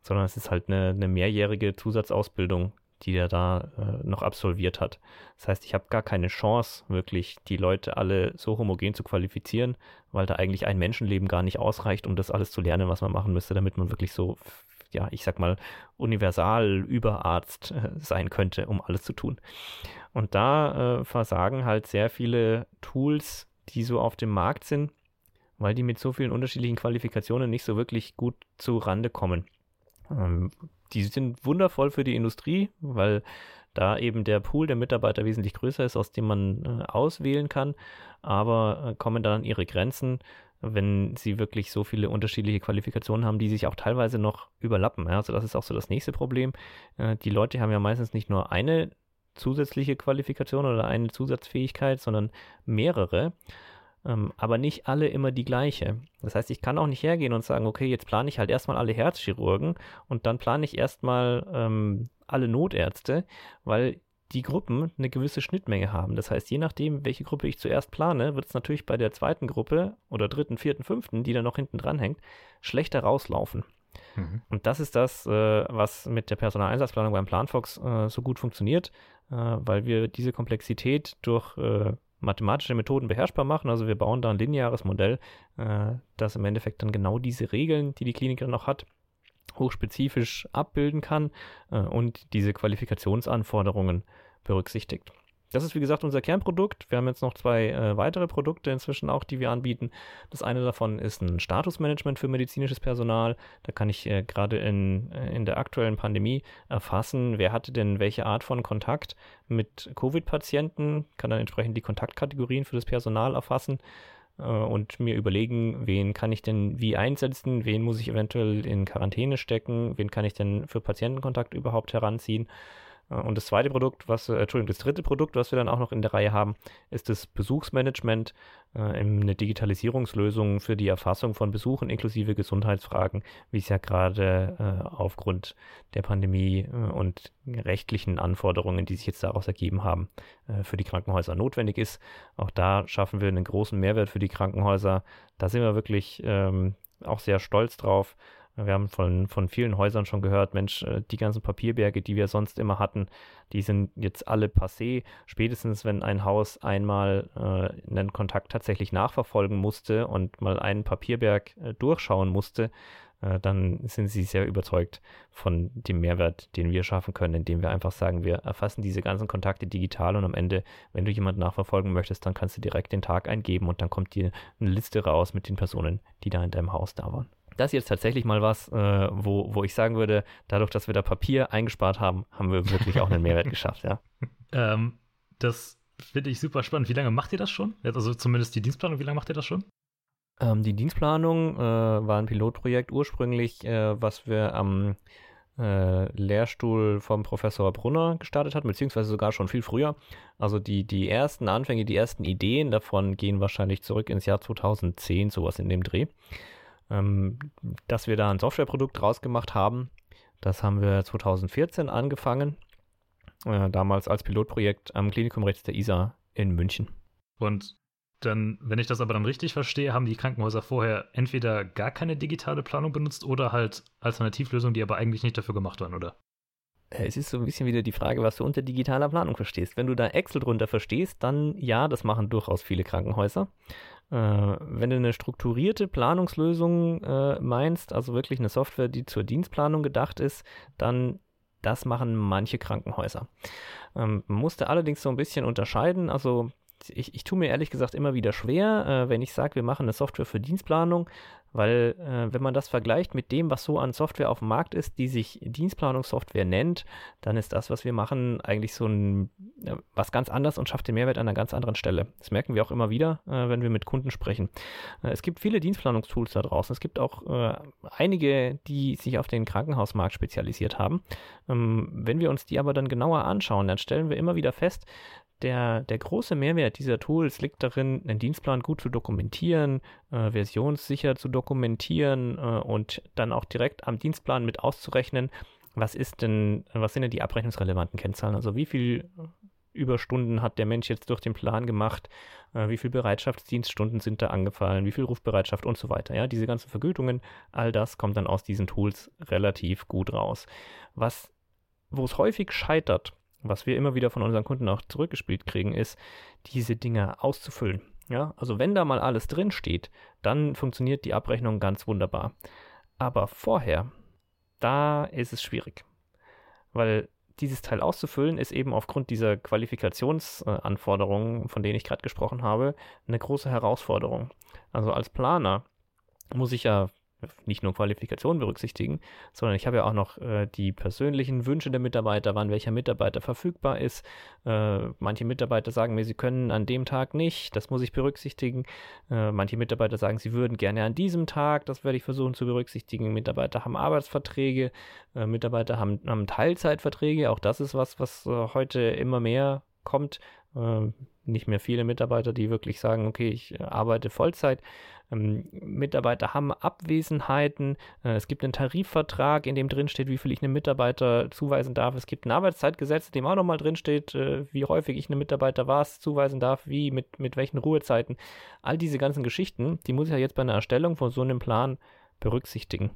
sondern es ist halt eine, eine mehrjährige Zusatzausbildung, die er da äh, noch absolviert hat. Das heißt, ich habe gar keine Chance, wirklich die Leute alle so homogen zu qualifizieren, weil da eigentlich ein Menschenleben gar nicht ausreicht, um das alles zu lernen, was man machen müsste, damit man wirklich so, ja, ich sag mal, universal Überarzt äh, sein könnte, um alles zu tun. Und da äh, versagen halt sehr viele Tools, die so auf dem Markt sind, weil die mit so vielen unterschiedlichen Qualifikationen nicht so wirklich gut zu Rande kommen. Ähm, die sind wundervoll für die Industrie, weil da eben der Pool der Mitarbeiter wesentlich größer ist, aus dem man äh, auswählen kann, aber äh, kommen dann an ihre Grenzen, wenn sie wirklich so viele unterschiedliche Qualifikationen haben, die sich auch teilweise noch überlappen. Ja? Also das ist auch so das nächste Problem. Äh, die Leute haben ja meistens nicht nur eine zusätzliche Qualifikation oder eine Zusatzfähigkeit, sondern mehrere ähm, aber nicht alle immer die gleiche. Das heißt, ich kann auch nicht hergehen und sagen, okay, jetzt plane ich halt erstmal alle Herzchirurgen und dann plane ich erstmal ähm, alle Notärzte, weil die Gruppen eine gewisse Schnittmenge haben. Das heißt, je nachdem, welche Gruppe ich zuerst plane, wird es natürlich bei der zweiten Gruppe oder dritten, vierten, fünften, die dann noch hinten dran hängt, schlechter rauslaufen. Mhm. Und das ist das, äh, was mit der Personaleinsatzplanung beim Planfox äh, so gut funktioniert, äh, weil wir diese Komplexität durch äh, mathematische Methoden beherrschbar machen. Also wir bauen da ein lineares Modell, äh, das im Endeffekt dann genau diese Regeln, die die Klinik dann noch hat, hochspezifisch abbilden kann äh, und diese Qualifikationsanforderungen berücksichtigt. Das ist wie gesagt unser Kernprodukt. Wir haben jetzt noch zwei äh, weitere Produkte inzwischen auch, die wir anbieten. Das eine davon ist ein Statusmanagement für medizinisches Personal. Da kann ich äh, gerade in, äh, in der aktuellen Pandemie erfassen, wer hatte denn welche Art von Kontakt mit Covid-Patienten, kann dann entsprechend die Kontaktkategorien für das Personal erfassen äh, und mir überlegen, wen kann ich denn wie einsetzen, wen muss ich eventuell in Quarantäne stecken, wen kann ich denn für Patientenkontakt überhaupt heranziehen. Äh, und das zweite Produkt, was, äh, Entschuldigung, das dritte Produkt, was wir dann auch noch in der Reihe haben, ist das Besuchsmanagement, äh, eine Digitalisierungslösung für die Erfassung von Besuchen inklusive Gesundheitsfragen, wie es ja gerade aufgrund der Pandemie und rechtlichen Anforderungen, die sich jetzt daraus ergeben haben, für die Krankenhäuser notwendig ist. Auch da schaffen wir einen großen Mehrwert für die Krankenhäuser. Da sind wir wirklich ähm, auch sehr stolz drauf. Wir haben von, von vielen Häusern schon gehört, Mensch, äh, die ganzen Papierberge, die wir sonst immer hatten, die sind jetzt alle passé. Spätestens, wenn ein Haus einmal äh, einen Kontakt tatsächlich nachverfolgen musste und mal einen Papierberg äh, durchschauen musste, äh, dann sind sie sehr überzeugt von dem Mehrwert, den wir schaffen können, indem wir einfach sagen, wir erfassen diese ganzen Kontakte digital und am Ende, wenn du jemanden nachverfolgen möchtest, dann kannst du direkt den Tag eingeben und dann kommt dir eine Liste raus mit den Personen, die da in deinem Haus da waren das ist jetzt tatsächlich mal was, äh, wo, wo ich sagen würde, dadurch, dass wir da Papier eingespart haben, haben wir wirklich auch einen Mehrwert geschafft, ja. Ähm, das finde ich super spannend. Wie lange macht ihr das schon? Also zumindest die Dienstplanung, wie lange macht ihr das schon? Ähm, die Dienstplanung äh, war ein Pilotprojekt ursprünglich, äh, was wir am äh, Lehrstuhl vom Professor Brunner gestartet hatten, beziehungsweise sogar schon viel früher. Also die, die ersten Anfänge, die ersten Ideen davon gehen wahrscheinlich zurück ins Jahr 2010, sowas in dem Dreh. Ähm, dass wir da ein Softwareprodukt rausgemacht haben, das haben wir 2014 angefangen, äh, damals als Pilotprojekt am Klinikum rechts der ISA in München. Und dann, wenn ich das aber dann richtig verstehe, haben die Krankenhäuser vorher entweder gar keine digitale Planung benutzt oder halt Alternativlösungen, die aber eigentlich nicht dafür gemacht waren, oder? Äh, es ist so ein bisschen wieder die Frage, was du unter digitaler Planung verstehst. Wenn du da Excel drunter verstehst, dann ja, das machen durchaus viele Krankenhäuser. Äh, wenn du eine strukturierte Planungslösung äh, meinst, also wirklich eine Software, die zur Dienstplanung gedacht ist, dann das machen manche Krankenhäuser. Ähm, musste allerdings so ein bisschen unterscheiden. Also ich, ich tue mir ehrlich gesagt immer wieder schwer, äh, wenn ich sage, wir machen eine Software für Dienstplanung, weil äh, wenn man das vergleicht mit dem, was so an Software auf dem Markt ist, die sich Dienstplanungssoftware nennt, dann ist das, was wir machen, eigentlich so ein ja, was ganz anderes und schafft den Mehrwert an einer ganz anderen Stelle. Das merken wir auch immer wieder, äh, wenn wir mit Kunden sprechen. Äh, es gibt viele Dienstplanungstools da draußen. Es gibt auch äh, einige, die sich auf den Krankenhausmarkt spezialisiert haben. Ähm, wenn wir uns die aber dann genauer anschauen, dann stellen wir immer wieder fest, der, der große Mehrwert dieser Tools liegt darin, einen Dienstplan gut zu dokumentieren, äh, versionssicher zu dokumentieren äh, und dann auch direkt am Dienstplan mit auszurechnen, was ist denn, was sind denn die abrechnungsrelevanten Kennzahlen? Also wie viel Überstunden hat der Mensch jetzt durch den Plan gemacht, äh, wie viel Bereitschaftsdienststunden sind da angefallen, wie viel Rufbereitschaft und so weiter. Ja, diese ganzen Vergütungen, all das kommt dann aus diesen Tools relativ gut raus. Was, wo es häufig scheitert, was wir immer wieder von unseren Kunden auch zurückgespielt kriegen, ist, diese Dinge auszufüllen. Ja, also wenn da mal alles drin steht, dann funktioniert die Abrechnung ganz wunderbar. Aber vorher, da ist es schwierig. Weil dieses Teil auszufüllen ist eben aufgrund dieser Qualifikationsanforderungen, von denen ich gerade gesprochen habe, eine große Herausforderung. Also als Planer muss ich ja nicht nur Qualifikationen berücksichtigen, sondern ich habe ja auch noch äh, die persönlichen Wünsche der Mitarbeiter, wann welcher Mitarbeiter verfügbar ist. Äh, manche Mitarbeiter sagen mir, sie können an dem Tag nicht, das muss ich berücksichtigen. Äh, manche Mitarbeiter sagen, sie würden gerne an diesem Tag, das werde ich versuchen zu berücksichtigen. Mitarbeiter haben Arbeitsverträge, äh, Mitarbeiter haben, haben, Teilzeitverträge, auch das ist was, was äh, heute immer mehr kommt. Äh, nicht mehr viele Mitarbeiter, die wirklich sagen, okay, ich arbeite Vollzeit. Ähm, Mitarbeiter haben Abwesenheiten. Äh, es gibt einen Tarifvertrag, in dem drin steht, wie viel ich einem Mitarbeiter zuweisen darf. Es gibt ein Arbeitszeitgesetz, in dem auch nochmal drin steht, äh, wie häufig ich einem Mitarbeiter was zuweisen darf, wie, mit, mit welchen Ruhezeiten. All diese ganzen Geschichten, die muss ich ja jetzt bei einer Erstellung von so einem Plan berücksichtigen.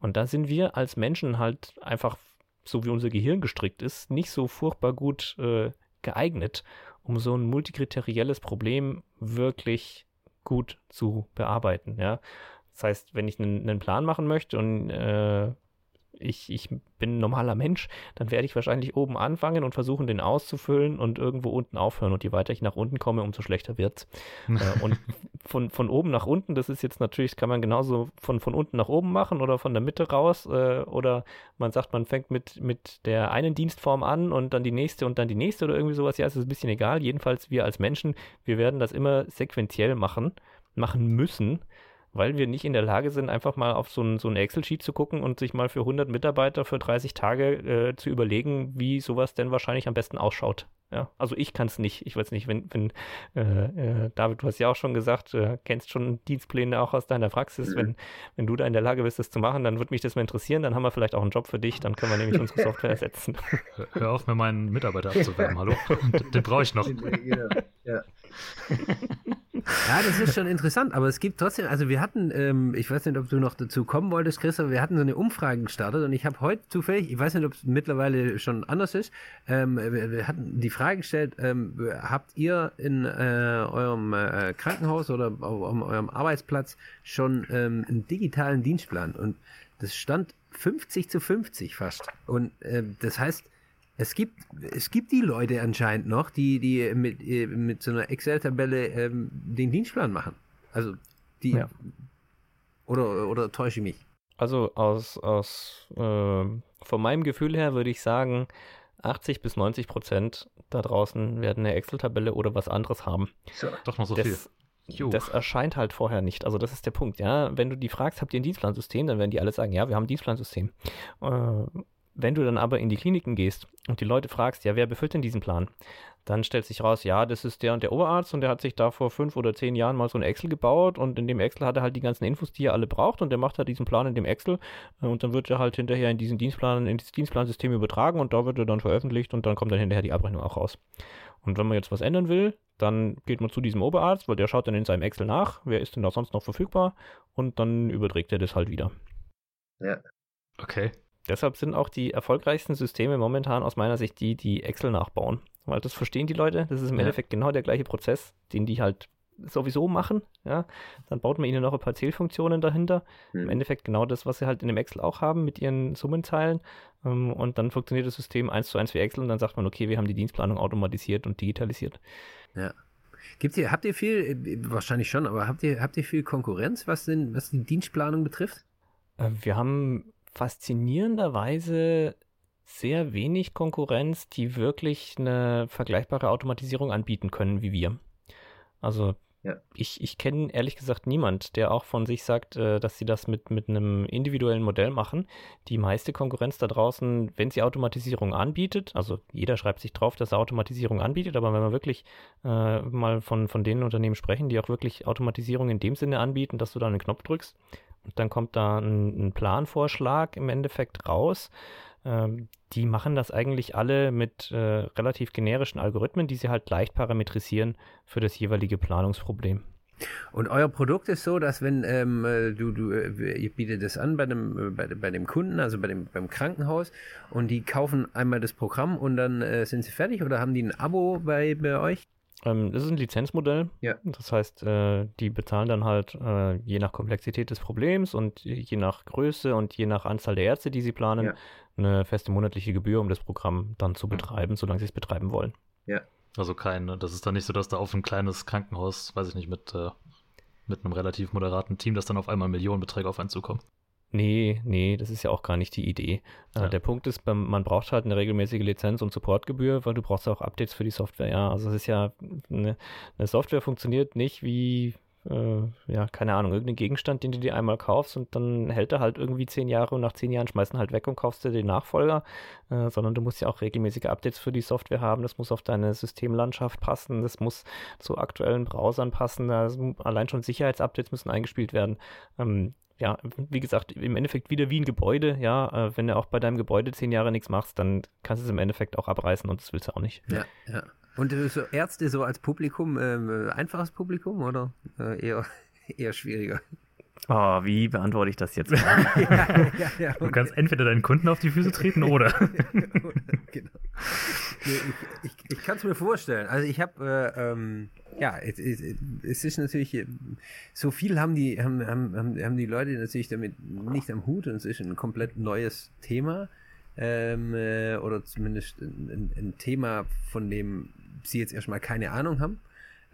Und da sind wir als Menschen halt einfach, so wie unser Gehirn gestrickt ist, nicht so furchtbar gut äh, geeignet, um so ein multikriterielles Problem wirklich gut zu bearbeiten. Ja? Das heißt, wenn ich einen, einen Plan machen möchte und äh, ich, ich bin ein normaler Mensch, dann werde ich wahrscheinlich oben anfangen und versuchen, den auszufüllen und irgendwo unten aufhören. Und je weiter ich nach unten komme, umso schlechter wird's. äh, und von, von oben nach unten, das ist jetzt natürlich, kann man genauso von, von unten nach oben machen oder von der Mitte raus. Äh, oder man sagt, man fängt mit, mit der einen Dienstform an und dann die nächste und dann die nächste oder irgendwie sowas. Ja, es ist ein bisschen egal. Jedenfalls wir als Menschen, wir werden das immer sequenziell machen, machen müssen weil wir nicht in der Lage sind, einfach mal auf so ein, so ein Excel-Sheet zu gucken und sich mal für 100 Mitarbeiter für 30 Tage äh, zu überlegen, wie sowas denn wahrscheinlich am besten ausschaut. Ja, also ich kann es nicht. Ich weiß nicht, wenn, wenn äh, äh, David, du hast ja auch schon gesagt, äh, kennst schon Dienstpläne auch aus deiner Praxis. Mhm. Wenn, wenn du da in der Lage bist, das zu machen, dann würde mich das mal interessieren. Dann haben wir vielleicht auch einen Job für dich. Dann können wir nämlich unsere Software ersetzen. Hör auf, mir meinen Mitarbeiter abzuwerben. Hallo? Den, den brauche ich noch. Ja. ja. Ja, das ist schon interessant, aber es gibt trotzdem, also wir hatten, ähm, ich weiß nicht, ob du noch dazu kommen wolltest, Chris, aber wir hatten so eine Umfrage gestartet und ich habe heute zufällig, ich weiß nicht, ob es mittlerweile schon anders ist, ähm, wir, wir, hatten die Frage gestellt, ähm, habt ihr in äh, eurem äh, Krankenhaus oder auf, auf, eurem Arbeitsplatz schon ähm, einen digitalen Dienstplan? Und das stand 50 zu 50 fast. Und äh, das heißt, es gibt, es gibt die Leute anscheinend noch, die, die mit, äh, mit so einer Excel-Tabelle ähm, den Dienstplan machen. Also die ja. oder, oder täusche ich mich? Also aus, aus äh, von meinem Gefühl her würde ich sagen, 80 bis 90 Prozent da draußen werden eine Excel-Tabelle oder was anderes haben. So, doch noch so das, viel. Das erscheint halt vorher nicht. Also das ist der Punkt, ja. Wenn du die fragst, habt ihr ein Dienstplansystem, dann werden die alle sagen, ja, wir haben ein Dienstplansystem. Äh, wenn du dann aber in die Kliniken gehst und die Leute fragst, ja, wer befüllt denn diesen Plan? Dann stellt sich raus, ja, das ist der und der Oberarzt und der hat sich da vor fünf oder zehn Jahren mal so ein Excel gebaut und in dem Excel hat er halt die ganzen Infos, die er alle braucht und der macht halt diesen Plan in dem Excel äh, und dann wird er halt hinterher in diesen Dienstplan, in das Dienstplansystem übertragen und da wird er dann veröffentlicht und dann kommt dann hinterher die Abrechnung auch raus. Und wenn man jetzt was ändern will, dann geht man zu diesem Oberarzt, weil der schaut dann in seinem Excel nach, wer ist denn da sonst noch verfügbar und dann überträgt er das halt wieder. Ja. Okay. Deshalb sind auch die erfolgreichsten Systeme momentan aus meiner Sicht die, die Excel nachbauen. Weil das verstehen die Leute. Das ist im ja. Endeffekt genau der gleiche Prozess, den die halt sowieso machen. Ja, dann baut man ihnen noch ein paar Zählfunktionen dahinter. Mhm. Im Endeffekt genau das, was sie halt in dem Excel auch haben mit ihren Summenzeilen. Ähm, und dann funktioniert das System eins zu eins wie Excel und dann sagt man, okay, wir haben die Dienstplanung automatisiert und digitalisiert. Ja. Gibt's hier, habt ihr viel, äh, wahrscheinlich schon, aber habt ihr, habt ihr viel Konkurrenz, was, denn, was die Dienstplanung betrifft? Äh, wir haben faszinierenderweise sehr wenig Konkurrenz, die wirklich eine vergleichbare Automatisierung anbieten können wie wir. Also ja. ich, ich kenne ehrlich gesagt niemand, der auch von sich sagt, äh, dass sie das mit, mit einem individuellen Modell machen. Die meiste Konkurrenz da draußen, wenn sie Automatisierung anbietet, also jeder schreibt sich drauf, dass er Automatisierung anbietet, aber wenn wir wirklich äh, mal von, von den Unternehmen sprechen, die auch wirklich Automatisierung in dem Sinne anbieten, dass du da einen Knopf drückst dann kommt da ein, ein Planvorschlag im Endeffekt raus ähm, die machen das eigentlich alle mit äh, relativ generischen Algorithmen, die sie halt leicht parametrisieren für das jeweilige Planungsproblem. Und euer Produkt ist so, dass wenn ähm, äh, du, du äh, ihr bietet das an bei dem, äh, bei, bei dem Kunden, also bei dem, beim Krankenhaus, und die kaufen einmal das Programm und dann äh, sind sie fertig oder haben die ein Abo bei, bei euch? Ähm, das ist ein Lizenzmodell. Ja. Das heißt, äh, die bezahlen dann halt äh, je nach Komplexität des Problems und je nach Größe und je nach Anzahl der Ärzte, die sie planen, ja eine feste monatliche Gebühr, um das Programm dann zu mhm. betreiben, solange sie es betreiben wollen. Ja. Also kein, das ist dann nicht so, dass da auf ein kleines Krankenhaus, weiß ich nicht, mit, äh, mit einem relativ moderaten Team, dass dann auf einmal Millionenbeträge auf einen zukommen. Nee, nee, das ist ja auch gar nicht die Idee. Äh, ja. Der Punkt ist, man braucht halt eine regelmäßige Lizenz und Supportgebühr, weil du brauchst auch Updates für die Software. Ja, also es ist ja, eine, eine Software funktioniert nicht wie äh, ja, keine Ahnung, irgendeinen Gegenstand, den du dir einmal kaufst und dann hält er halt irgendwie zehn Jahre und nach zehn Jahren schmeißen halt weg und kaufst dir den Nachfolger, äh, sondern du musst ja auch regelmäßige Updates für die Software haben, das muss auf deine Systemlandschaft passen, das muss zu aktuellen Browsern passen, also allein schon Sicherheitsupdates müssen eingespielt werden. Ähm, ja, wie gesagt, im Endeffekt wieder wie ein Gebäude, ja, äh, wenn du auch bei deinem Gebäude zehn Jahre nichts machst, dann kannst du es im Endeffekt auch abreißen und das willst du auch nicht. Ja, ja. Und äh, so Ärzte so als Publikum, ähm, einfaches Publikum oder äh, eher, eher schwieriger? Oh, wie beantworte ich das jetzt? ja, ja, ja. Du kannst entweder deinen Kunden auf die Füße treten oder. genau. Nee, ich, ich, ich kann es mir vorstellen. Also ich habe, äh, ähm, ja, es, es, es, ist natürlich, so viel haben die, haben, haben, haben die Leute natürlich damit nicht am Hut und es ist ein komplett neues Thema. Ähm, äh, oder zumindest ein, ein, Thema, von dem sie jetzt erstmal keine Ahnung haben.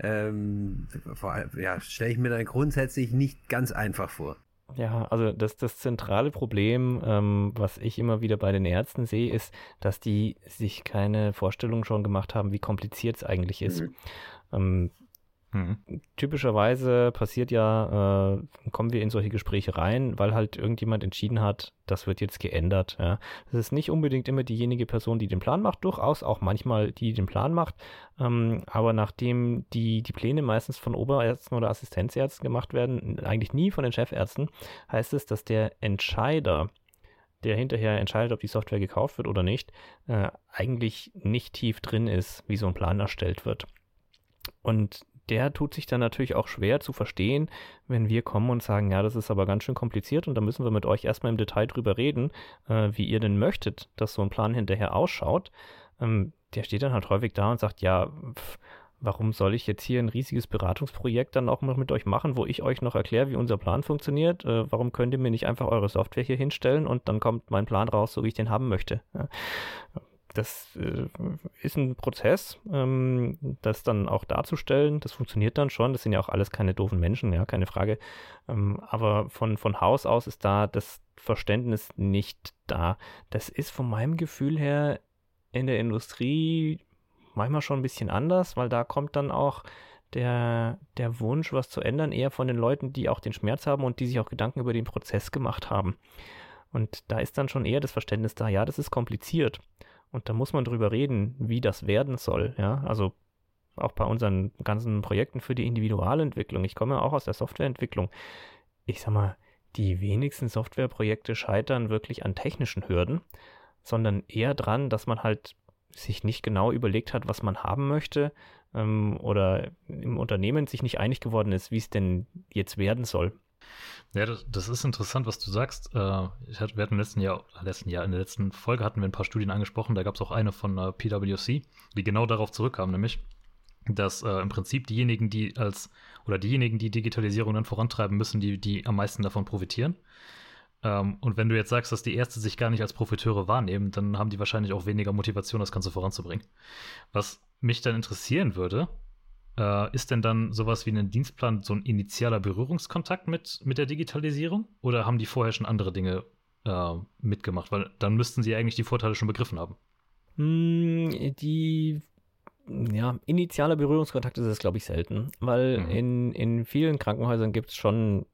Ähm, vor allem, ja, stelle ich mir dann grundsätzlich nicht ganz einfach vor. Ja, also das, das zentrale Problem, ähm, was ich immer wieder bei den Ärzten sehe, ist, dass die sich keine Vorstellung schon gemacht haben, wie kompliziert es eigentlich ist. Mhm. Ähm, Mhm. Typischerweise passiert ja, äh, kommen wir in solche Gespräche rein, weil halt irgendjemand entschieden hat, das wird jetzt geändert. Ja. Das ist nicht unbedingt immer diejenige Person, die den Plan macht, durchaus auch manchmal die, die den Plan macht. Ähm, aber nachdem die, die Pläne meistens von Oberärzten oder Assistenzärzten gemacht werden, eigentlich nie von den Chefärzten, heißt es, dass der Entscheider, der hinterher entscheidet, ob die Software gekauft wird oder nicht, äh, eigentlich nicht tief drin ist, wie so ein Plan erstellt wird. Und der tut sich dann natürlich auch schwer zu verstehen, wenn wir kommen und sagen, ja, das ist aber ganz schön kompliziert und da müssen wir mit euch erstmal im Detail drüber reden, äh, wie ihr denn möchtet, dass so ein Plan hinterher ausschaut. Ähm, der steht dann halt häufig da und sagt, ja, pff, warum soll ich jetzt hier ein riesiges Beratungsprojekt dann auch noch mit euch machen, wo ich euch noch erkläre, wie unser Plan funktioniert? Äh, warum könnt ihr mir nicht einfach eure Software hier hinstellen und dann kommt mein Plan raus, so wie ich den haben möchte? Ja das äh, ist ein Prozess, ähm, das dann auch darzustellen. Das funktioniert dann schon. Das sind ja auch alles keine doofen Menschen, ja, keine Frage. Ähm, aber von, von Haus aus ist da das Verständnis nicht da. Das ist von meinem Gefühl her in der Industrie manchmal schon ein bisschen anders, weil da kommt dann auch der, der Wunsch, was zu ändern, eher von den Leuten, die auch den Schmerz haben und die sich auch Gedanken über den Prozess gemacht haben. Und da ist dann schon eher das Verständnis da, ja, das ist kompliziert. Und da muss man drüber reden, wie das werden soll. Ja, also auch bei unseren ganzen Projekten für die Individualentwicklung. Ich komme auch aus der Softwareentwicklung. Ich sag mal, die wenigsten Softwareprojekte scheitern wirklich an technischen Hürden, sondern eher dran, dass man halt sich nicht genau überlegt hat, was man haben möchte ähm, oder im Unternehmen sich nicht einig geworden ist, wie es denn jetzt werden soll. Ja, das, das, ist interessant, was du sagst. Äh, ich hatte, wir hatten letzten Jahr, letzten Jahr, in der letzten Folge hatten wir ein paar Studien angesprochen. Da gab es auch eine von äh, PwC, die genau darauf zurückkam, nämlich, dass äh, im Prinzip diejenigen, die als oder diejenigen, die Digitalisierung dann vorantreiben müssen, die, die am meisten davon profitieren. Ähm, und wenn du jetzt sagst, dass die Ärzte sich gar nicht als Profiteure wahrnehmen, dann haben die wahrscheinlich auch weniger Motivation, das Ganze voranzubringen. Was mich dann interessieren würde, Äh, ist denn dann sowas wie ein Dienstplan so ein initialer Berührungskontakt mit, mit der Digitalisierung? Oder haben die vorher schon andere Dinge äh, mitgemacht? Weil dann müssten sie eigentlich die Vorteile schon begriffen haben. Hm, die ja, initialer Berührungskontakt ist es, glaube ich, selten, weil mhm. in, in vielen Krankenhäusern gibt es schon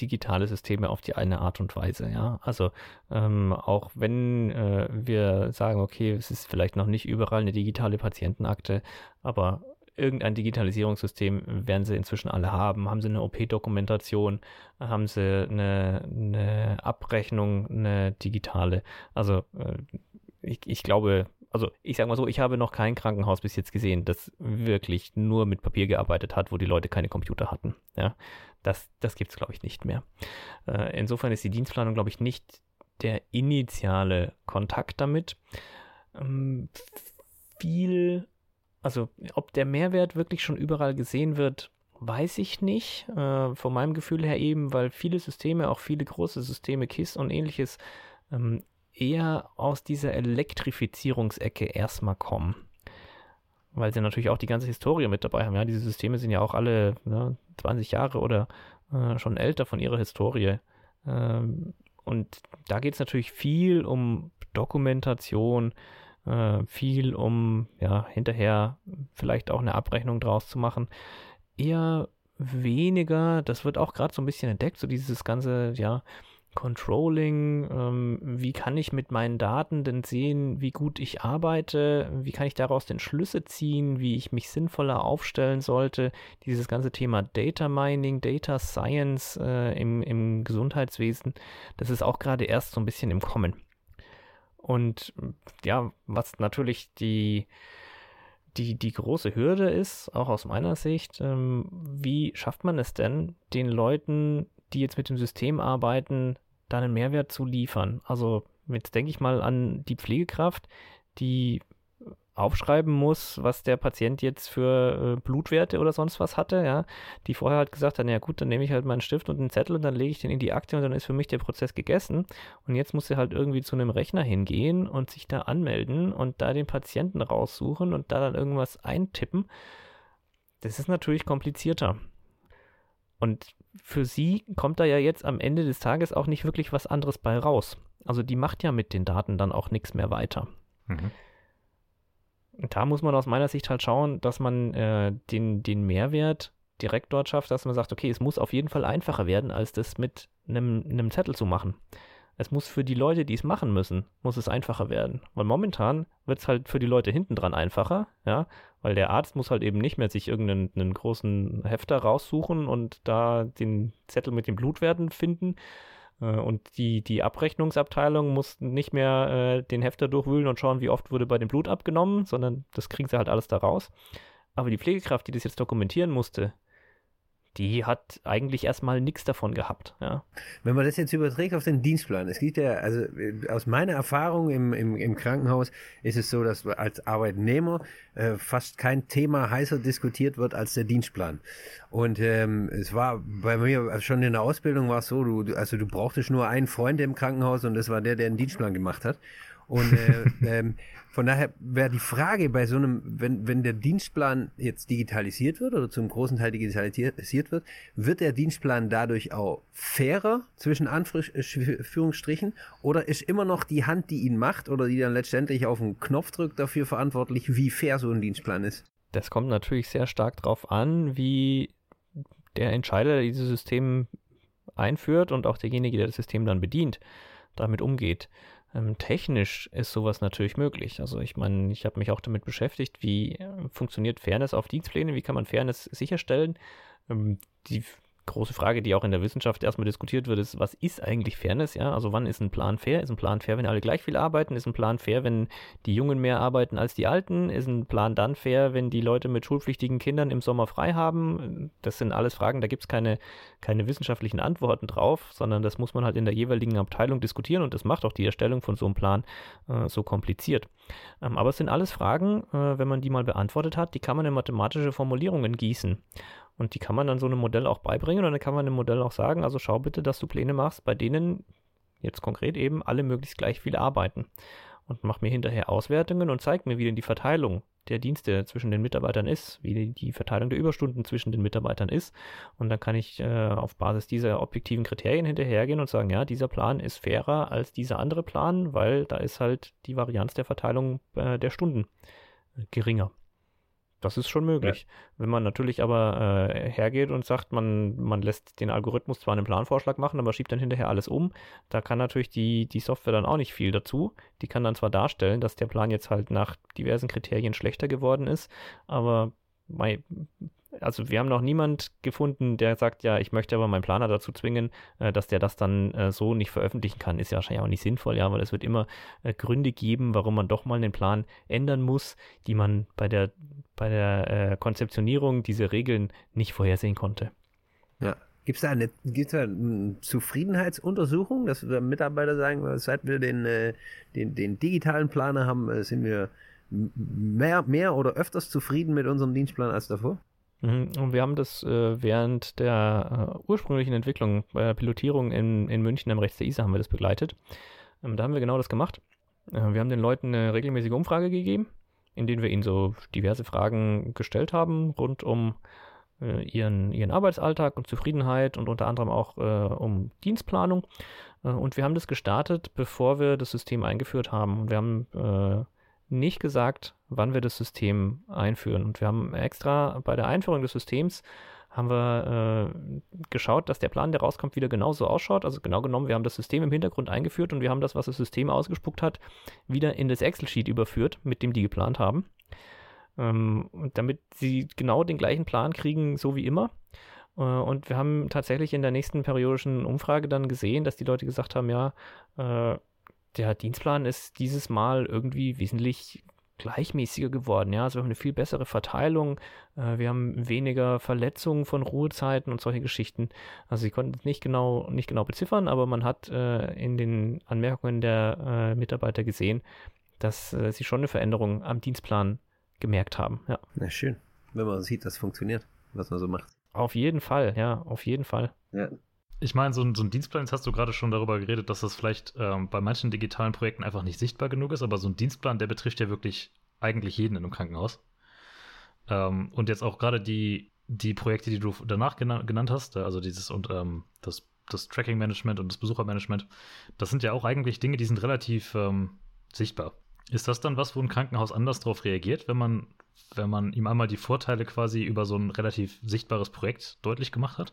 digitale Systeme auf die eine Art und Weise, ja. Also ähm, auch wenn äh, wir sagen, okay, es ist vielleicht noch nicht überall eine digitale Patientenakte, aber irgendein Digitalisierungssystem werden sie inzwischen alle haben. Haben sie eine OP-Dokumentation, haben sie eine, eine, Abrechnung, eine digitale. Also äh, ich, ich glaube, also ich sage mal so, ich habe noch kein Krankenhaus bis jetzt gesehen, das wirklich nur mit Papier gearbeitet hat, wo die Leute keine Computer hatten. Ja, das, das gibt es, glaube ich, nicht mehr. Äh, insofern ist die Dienstplanung, glaube ich, nicht der initiale Kontakt damit. Ähm, viel, also ob der Mehrwert wirklich schon überall gesehen wird, weiß ich nicht. Äh, von meinem Gefühl her eben, weil viele Systeme, auch viele große Systeme, KISS und ähnliches, ähm, eher aus dieser Elektrifizierungsecke erstmal kommen. Weil sie natürlich auch die ganze Historie mit dabei haben. Ja, diese Systeme sind ja auch alle ne, 20 Jahre oder äh, schon älter von ihrer Historie. Ähm, und da geht es natürlich viel um Dokumentation, äh, viel um ja, hinterher vielleicht auch eine Abrechnung draus zu machen. Eher weniger, das wird auch gerade so ein bisschen entdeckt, so dieses ganze, ja, Controlling, ähm, wie kann ich mit meinen Daten denn sehen, wie gut ich arbeite, wie kann ich daraus den Schlüsse ziehen, wie ich mich sinnvoller aufstellen sollte. Dieses ganze Thema Data Mining, Data Science äh, im, im Gesundheitswesen, das ist auch gerade erst so ein bisschen im Kommen. Und ja, was natürlich die, die, die große Hürde ist, auch aus meiner Sicht, ähm, wie schafft man es denn, den Leuten die jetzt mit dem System arbeiten, da einen Mehrwert zu liefern. Also jetzt denke ich mal an die Pflegekraft, die aufschreiben muss, was der Patient jetzt für äh, Blutwerte oder sonst was hatte, ja, die vorher halt gesagt hat, ja gut, dann nehme ich halt meinen Stift und einen Zettel und dann lege ich den in die Akte und dann ist für mich der Prozess gegessen. Und jetzt muss sie halt irgendwie zu einem Rechner hingehen und sich da anmelden und da den Patienten raussuchen und da dann irgendwas eintippen. Das ist natürlich komplizierter. Und für sie kommt da ja jetzt am Ende des Tages auch nicht wirklich was anderes bei raus. Also die macht ja mit den Daten dann auch nichts mehr weiter. Mhm. Da muss man aus meiner Sicht halt schauen, dass man äh, den, den Mehrwert direkt dort schafft, dass man sagt, okay, es muss auf jeden Fall einfacher werden, als das mit einem, Zettel zu machen. Es muss für die Leute, die es machen müssen, muss es einfacher werden. Weil momentan wird es halt für die Leute hinten dran einfacher, ja, weil der Arzt muss halt eben nicht mehr sich irgendeinen großen Hefter raussuchen und da den Zettel mit den Blutwerten finden. Äh, und die, die Abrechnungsabteilung muss nicht mehr äh, den Hefter durchwühlen und schauen, wie oft wurde bei dem Blut abgenommen, sondern das kriegen sie halt alles da raus. Aber die Pflegekraft, die das jetzt dokumentieren musste, die hat eigentlich erstmal nichts davon gehabt. Ja. Wenn man das jetzt überträgt auf den Dienstplan, es gibt ja, also äh, aus meiner Erfahrung im, im, im Krankenhaus ist es so, dass als Arbeitnehmer äh, fast kein Thema heißer diskutiert wird als der Dienstplan. Und ähm, es war bei mir schon in der Ausbildung war es so, du, also du brauchtest nur einen Freund im Krankenhaus und das war der, der den Dienstplan gemacht hat. Und äh, ähm, von daher wäre die Frage bei so einem, wenn, wenn der Dienstplan jetzt digitalisiert wird oder zum großen Teil digitalisiert wird, wird der Dienstplan dadurch auch fairer zwischen Anführungsstrichen oder ist immer noch die Hand, die ihn macht oder die dann letztendlich auf den Knopf drückt, dafür verantwortlich, wie fair so ein Dienstplan ist? Das kommt natürlich sehr stark darauf an, wie der Entscheider, der dieses System einführt und auch derjenige, der das System dann bedient, damit umgeht. Ähm, technisch ist sowas natürlich möglich. Also ich meine, ich habe mich auch damit beschäftigt, wie äh, funktioniert Fairness auf Dienstpläne, wie kann man Fairness sicherstellen. Ähm, die große Frage, die auch in der Wissenschaft erstmal diskutiert wird, ist, was ist eigentlich Fairness? Ja, also wann ist ein Plan fair? Ist ein Plan fair, wenn alle gleich viel arbeiten? Ist ein Plan fair, wenn die Jungen mehr arbeiten als die Alten? Ist ein Plan dann fair, wenn die Leute mit schulpflichtigen Kindern im Sommer frei haben? Das sind alles Fragen, da gibt es keine, keine wissenschaftlichen Antworten drauf, sondern das muss man halt in der jeweiligen Abteilung diskutieren und das macht auch die Erstellung von so einem Plan äh, so kompliziert. Ähm, aber es sind alles Fragen, äh, wenn man die mal beantwortet hat, die kann man in mathematische Formulierungen gießen. Und die kann man dann so einem Modell auch beibringen und dann kann man dem Modell auch sagen, also schau bitte, dass du Pläne machst, bei denen jetzt konkret eben alle möglichst gleich viel arbeiten. Und mach mir hinterher Auswertungen und zeig mir, wie denn die Verteilung der Dienste zwischen den Mitarbeitern ist, wie die Verteilung der Überstunden zwischen den Mitarbeitern ist. Und dann kann ich äh, auf Basis dieser objektiven Kriterien hinterhergehen und sagen, ja, dieser Plan ist fairer als dieser andere Plan, weil da ist halt die Varianz der Verteilung äh, der Stunden äh, geringer. Das ist schon möglich. Ja. Wenn man natürlich aber äh, hergeht und sagt, man, man lässt den Algorithmus zwar einen Planvorschlag machen, aber schiebt dann hinterher alles um, da kann natürlich die, die Software dann auch nicht viel dazu. Die kann dann zwar darstellen, dass der Plan jetzt halt nach diversen Kriterien schlechter geworden ist, aber mei, also wir haben noch niemand gefunden, der sagt, ja, ich möchte aber meinen Planer dazu zwingen, äh, dass der das dann äh, so nicht veröffentlichen kann. Ist ja wahrscheinlich auch nicht sinnvoll, ja, weil es wird immer äh, Gründe geben, warum man doch mal den Plan ändern muss, die man bei der, bei der äh, Konzeptionierung dieser Regeln nicht vorhersehen konnte. Ja. Gibt es da eine, gibt's da eine Zufriedenheitsuntersuchung, dass Mitarbeiter sagen, seit wir den, äh, den, den digitalen Planer haben, äh, sind wir mehr, mehr oder öfters zufrieden mit unserem Dienstplan als davor? Mhm. Und wir haben das äh, während der äh, ursprünglichen Entwicklung, bei der Pilotierung in, in München am Rechts der ISA haben wir das begleitet. Ähm, da haben wir genau das gemacht. Äh, wir haben den Leuten eine regelmäßige Umfrage gegeben, in denen wir ihnen so diverse Fragen gestellt haben rund um äh, ihren, ihren Arbeitsalltag und Zufriedenheit und unter anderem auch äh, um Dienstplanung. Äh, und wir haben das gestartet, bevor wir das System eingeführt haben. Wir haben nicht gesagt, wann wir das System einführen. Und wir haben extra bei der Einführung des Systems haben wir äh, geschaut, dass der Plan, der rauskommt, wieder genauso ausschaut. Also genau genommen, wir haben das System im Hintergrund eingeführt und wir haben das, was das System ausgespuckt hat, wieder in das Excel-Sheet überführt, mit dem die geplant haben. Ähm, damit sie genau den gleichen Plan kriegen, so wie immer. Äh, und wir haben tatsächlich in der nächsten periodischen Umfrage dann gesehen, dass die Leute gesagt haben, ja, äh, der Dienstplan ist dieses Mal irgendwie wesentlich gleichmäßiger geworden. Ja, also wir haben eine viel bessere Verteilung, äh, wir haben weniger Verletzungen von Ruhezeiten und solche Geschichten. Also sie konnten es nicht genau, nicht genau beziffern, aber man hat äh, in den Anmerkungen der äh, Mitarbeiter gesehen, dass äh, sie schon eine Veränderung am Dienstplan gemerkt haben. Ja. Na schön, wenn man sieht, dass es funktioniert, was man so macht. Auf jeden Fall, ja, auf jeden Fall. Ja. Ich meine, so ein, so ein Dienstplan, jetzt hast du gerade schon darüber geredet, dass das vielleicht ähm, bei manchen digitalen Projekten einfach nicht sichtbar genug ist, aber so ein Dienstplan, der betrifft ja wirklich eigentlich jeden in einem Krankenhaus. Ähm, und jetzt auch gerade die, die Projekte, die du danach genannt, genannt hast, also dieses und ähm, das, das Tracking-Management und das Besuchermanagement, das sind ja auch eigentlich Dinge, die sind relativ ähm, sichtbar. Ist das dann was, wo ein Krankenhaus anders darauf reagiert, wenn man, wenn man ihm einmal die Vorteile quasi über so ein relativ sichtbares Projekt deutlich gemacht hat?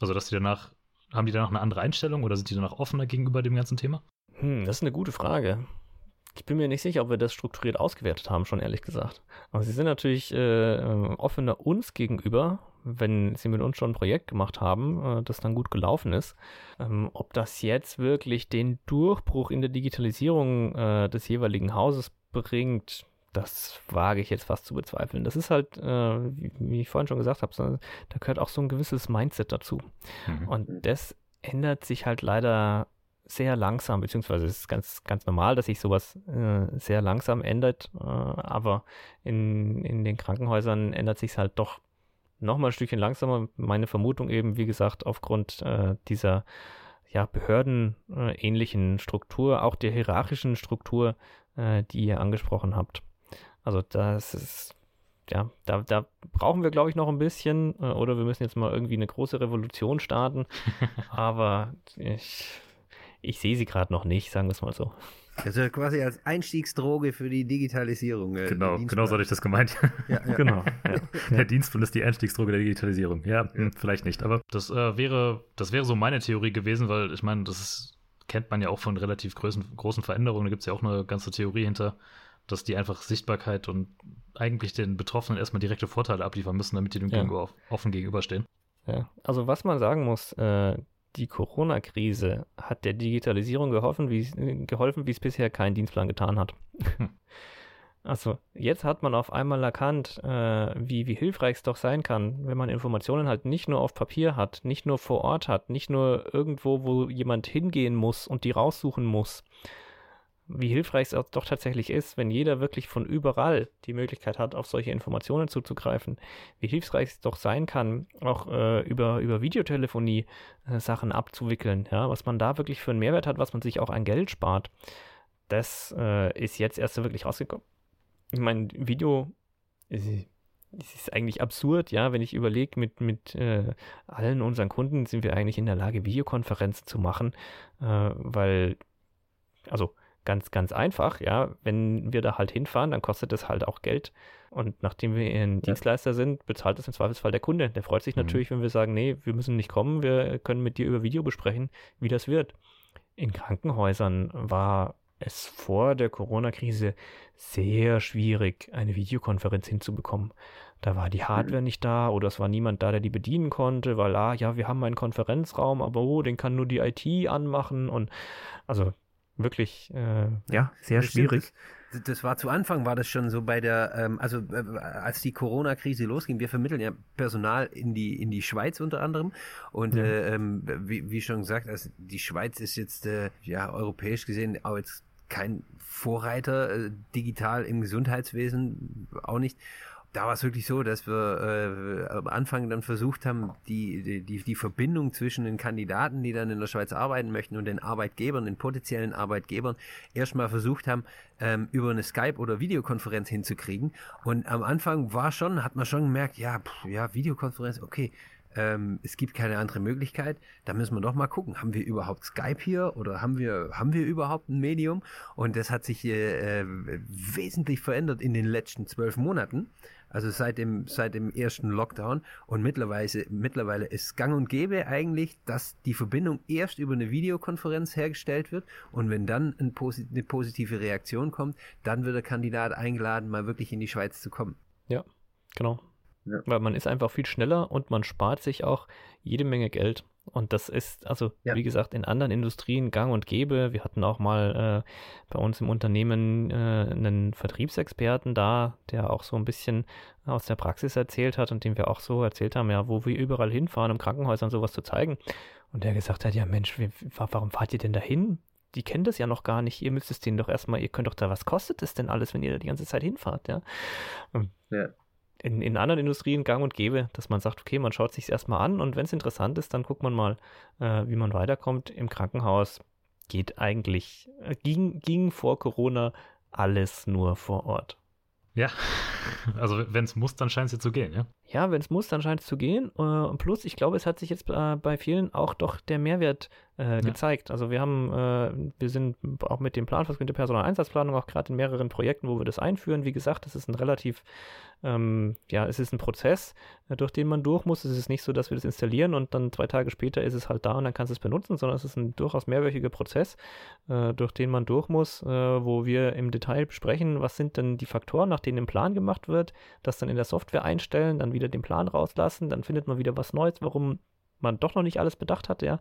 Also, dass die danach, haben die danach eine andere Einstellung oder sind die danach offener gegenüber dem ganzen Thema? Hm, das ist eine gute Frage. Ich bin mir nicht sicher, ob wir das strukturiert ausgewertet haben, schon ehrlich gesagt. Aber sie sind natürlich äh, offener uns gegenüber, wenn sie mit uns schon ein Projekt gemacht haben, äh, das dann gut gelaufen ist. Ähm, ob das jetzt wirklich den Durchbruch in der Digitalisierung äh, des jeweiligen Hauses bringt, das wage ich jetzt fast zu bezweifeln. Das ist halt, äh, wie, wie, ich vorhin schon gesagt habe, so, da gehört auch so ein gewisses Mindset dazu. Mhm. Und das ändert sich halt leider sehr langsam, beziehungsweise es ist ganz, ganz normal, dass sich sowas äh, sehr langsam ändert, äh, aber in, in den Krankenhäusern ändert sich es halt doch nochmal ein Stückchen langsamer. Meine Vermutung eben, wie gesagt, aufgrund äh, dieser ja, behördenähnlichen Struktur, auch der hierarchischen Struktur, äh, die ihr angesprochen habt. Also das ist, ja, da, da brauchen wir, glaube ich, noch ein bisschen. Äh, oder wir müssen jetzt mal irgendwie eine große Revolution starten. Aber ich, ich sehe sie gerade noch nicht, sagen wir es mal so. Also quasi als Einstiegsdroge für die Digitalisierung. Äh, genau, genau so hatte ich das gemeint. Ja, ja. genau. Ja. Der Dienstplan ist die Einstiegsdroge der Digitalisierung. Ja, ja. vielleicht nicht. Aber das äh, wäre, das wäre so meine Theorie gewesen, weil ich meine, das ist, kennt man ja auch von relativ großen, großen Veränderungen. Da gibt es ja auch eine ganze Theorie hinter dass die einfach Sichtbarkeit und eigentlich den Betroffenen erstmal direkte Vorteile abliefern müssen, damit die dem ja. gegenüber offen gegenüberstehen. Ja, also was man sagen muss, äh, die Corona-Krise hat der Digitalisierung geholfen, wie geholfen, wie es bisher kein Dienstplan getan hat. Hm. Also jetzt hat man auf einmal erkannt, äh, wie, wie hilfreich es doch sein kann, wenn man Informationen halt nicht nur auf Papier hat, nicht nur vor Ort hat, nicht nur irgendwo, wo jemand hingehen muss und die raussuchen muss, wie hilfreich es doch tatsächlich ist, wenn jeder wirklich von überall die Möglichkeit hat, auf solche Informationen zuzugreifen. Wie hilfreich es doch sein kann, auch äh, über, über Videotelefonie äh, Sachen abzuwickeln. Ja? Was man da wirklich für einen Mehrwert hat, was man sich auch an Geld spart. Das äh, ist jetzt erst so wirklich rausgekommen. ich meine, Video ist, ist eigentlich absurd, ja, wenn ich überlege, mit, mit äh, allen unseren Kunden sind wir eigentlich in der Lage, Videokonferenzen zu machen, äh, weil, also ganz, ganz einfach, ja, wenn wir da halt hinfahren, dann kostet das halt auch Geld. Und nachdem wir ein ja. Dienstleister sind, bezahlt das im Zweifelsfall der Kunde. Der freut sich mhm. natürlich, wenn wir sagen, nee, wir müssen nicht kommen, wir können mit dir über Video besprechen, wie das wird. In Krankenhäusern war es vor der Corona-Krise sehr schwierig, eine Videokonferenz hinzubekommen. Da war die Hardware mhm. nicht da oder es war niemand da, der die bedienen konnte, weil, ah, ja, wir haben einen Konferenzraum, aber oh, den kann nur die IT anmachen und also wirklich, äh, ja, sehr schwierig. Das, das, war zu Anfang, war das schon so bei der, ähm, also äh, als die Corona-Krise losging, wir vermitteln ja Personal in die, in die Schweiz unter anderem und ja. äh, ähm, wie, wie schon gesagt, also die Schweiz ist jetzt, äh, ja, europäisch gesehen auch jetzt kein Vorreiter äh, digital im Gesundheitswesen, auch nicht da war es wirklich so, dass wir äh, am Anfang dann versucht haben, die, die, die Verbindung zwischen den Kandidaten, die dann in der Schweiz arbeiten möchten, und den Arbeitgebern, den potenziellen Arbeitgebern, erstmal versucht haben, ähm, über eine Skype- oder Videokonferenz hinzukriegen. Und am Anfang war schon, hat man schon gemerkt, ja, pff, ja, Videokonferenz, okay, ähm, es gibt keine andere Möglichkeit, da müssen wir doch mal gucken, haben wir überhaupt Skype hier oder haben wir, haben wir überhaupt ein Medium? Und das hat sich äh, wesentlich verändert in den letzten zwölf Monaten. Also seit dem, seit dem ersten Lockdown. Und mittlerweile, mittlerweile ist gang und gäbe eigentlich, dass die Verbindung erst über eine Videokonferenz hergestellt wird. Und wenn dann ein, eine positive Reaktion kommt, dann wird der Kandidat eingeladen, mal wirklich in die Schweiz zu kommen. Ja, genau. Ja. Weil man ist einfach viel schneller und man spart sich auch jede Menge Geld. Und das ist, also ja. wie gesagt, in anderen Industrien gang und gäbe. Wir hatten auch mal äh, bei uns im Unternehmen äh, einen Vertriebsexperten da, der auch so ein bisschen aus der Praxis erzählt hat und dem wir auch so erzählt haben, ja, wo wir überall hinfahren, um Krankenhäusern sowas zu zeigen. Und der gesagt hat, ja Mensch, wie, warum fahrt ihr denn dahin? Die kennen das ja noch gar nicht. Ihr müsst es denen doch erstmal, ihr könnt doch da, was kostet es denn alles, wenn ihr da die ganze Zeit hinfahrt, ja? ja in, in anderen Industrien gang und gäbe, dass man sagt, okay, man schaut sich erstmal an und wenn es interessant ist, dann guckt man mal, äh, wie man weiterkommt. Im Krankenhaus geht eigentlich, äh, ging, ging vor Corona alles nur vor Ort. Ja, also wenn es muss, dann scheint es ja zu gehen, ja? Ja, wenn es muss, dann scheint es zu gehen. Äh, plus, ich glaube, es hat sich jetzt äh, bei vielen auch doch der Mehrwert äh, ja. gezeigt. Also wir haben, äh, wir sind auch mit dem Plan der Personaleinsatzplanung auch gerade in mehreren Projekten, wo wir das einführen. Wie gesagt, das ist ein relativ ähm, ja, es ist ein Prozess, äh, durch den man durch muss. Es ist nicht so, dass wir das installieren und dann zwei Tage später ist es halt da und dann kannst du es benutzen, sondern es ist ein durchaus mehrwöchiger Prozess, durch den man durch muss, wo wir im Detail besprechen, was sind denn die Faktoren, nach denen ein Plan gemacht wird, das dann in der Software einstellen, dann wieder den Plan rauslassen, dann findet man wieder was Neues, warum man doch noch nicht alles bedacht hat, ja.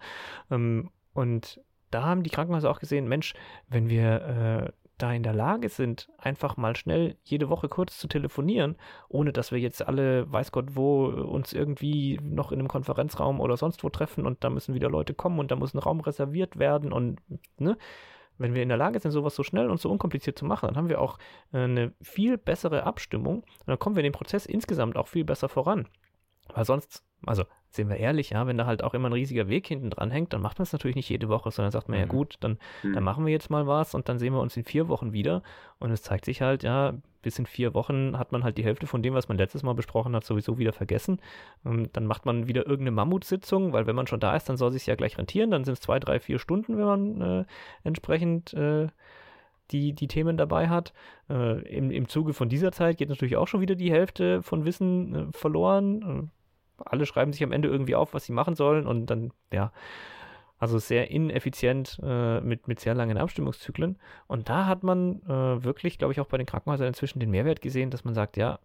Ähm, und da haben die Krankenhäuser auch gesehen, Mensch, wenn wir äh, da in der Lage sind, einfach mal schnell jede Woche kurz zu telefonieren, ohne dass wir jetzt alle, weiß Gott wo, uns irgendwie noch in einem Konferenzraum oder sonst wo treffen und da müssen wieder Leute kommen und da muss ein Raum reserviert werden und, ne? Wenn wir in der Lage sind, sowas so schnell und so unkompliziert zu machen, dann haben wir auch äh, eine viel bessere Abstimmung und dann kommen wir in den Prozess insgesamt auch viel besser voran. Weil sonst, also sind wir ehrlich, ja, wenn da halt auch immer ein riesiger Weg hinten dran hängt, dann macht man es natürlich nicht jede Woche, sondern sagt man, mhm. ja gut, dann, mhm. dann machen wir jetzt mal was und dann sehen wir uns in vier Wochen wieder. Und es zeigt sich halt, ja, bis in vier Wochen hat man halt die Hälfte von dem, was man letztes Mal besprochen hat, sowieso wieder vergessen. Und ähm, dann macht man wieder irgendeine Mammutsitzung, weil wenn man schon da ist, dann soll es sich ja gleich rentieren. Dann sind es zwei, drei, vier Stunden, wenn man äh, entsprechend äh, die, die Themen dabei hat. Äh, im, Im Zuge von dieser Zeit geht natürlich auch schon wieder die Hälfte von Wissen äh, verloren. Alle schreiben sich am Ende irgendwie auf, was sie machen sollen und dann, ja, also sehr ineffizient äh, mit, mit sehr langen Abstimmungszyklen. Und da hat man äh, wirklich, glaube ich, auch bei den Krankenhäusern inzwischen den Mehrwert gesehen, dass man sagt, ja,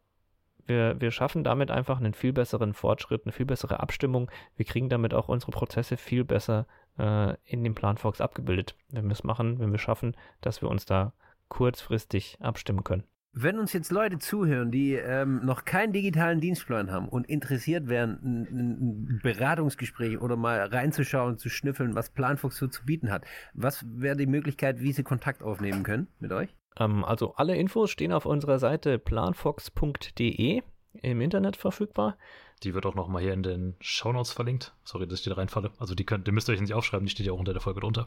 wir, wir schaffen damit einfach einen viel besseren Fortschritt, eine viel bessere Abstimmung. Wir kriegen damit auch unsere Prozesse viel besser äh, in dem Plan Fox abgebildet, wenn wir es machen, wenn wir schaffen, dass wir uns da kurzfristig abstimmen können. Wenn uns jetzt Leute zuhören, die ähm, noch keinen digitalen Dienstplan haben und interessiert wären, ein, ein Beratungsgespräch oder mal reinzuschauen, zu schnüffeln, was Planfuchs so zu bieten hat, was wäre die Möglichkeit, wie sie Kontakt aufnehmen können mit euch? Ähm, also alle Infos stehen auf unserer Seite planfox.de im Internet verfügbar. Die wird auch nochmal hier in den Shownotes verlinkt. Sorry, dass ich da reinfalle. Also die, könnt, die müsst ihr euch nicht aufschreiben, die steht ja auch unter der Folge drunter.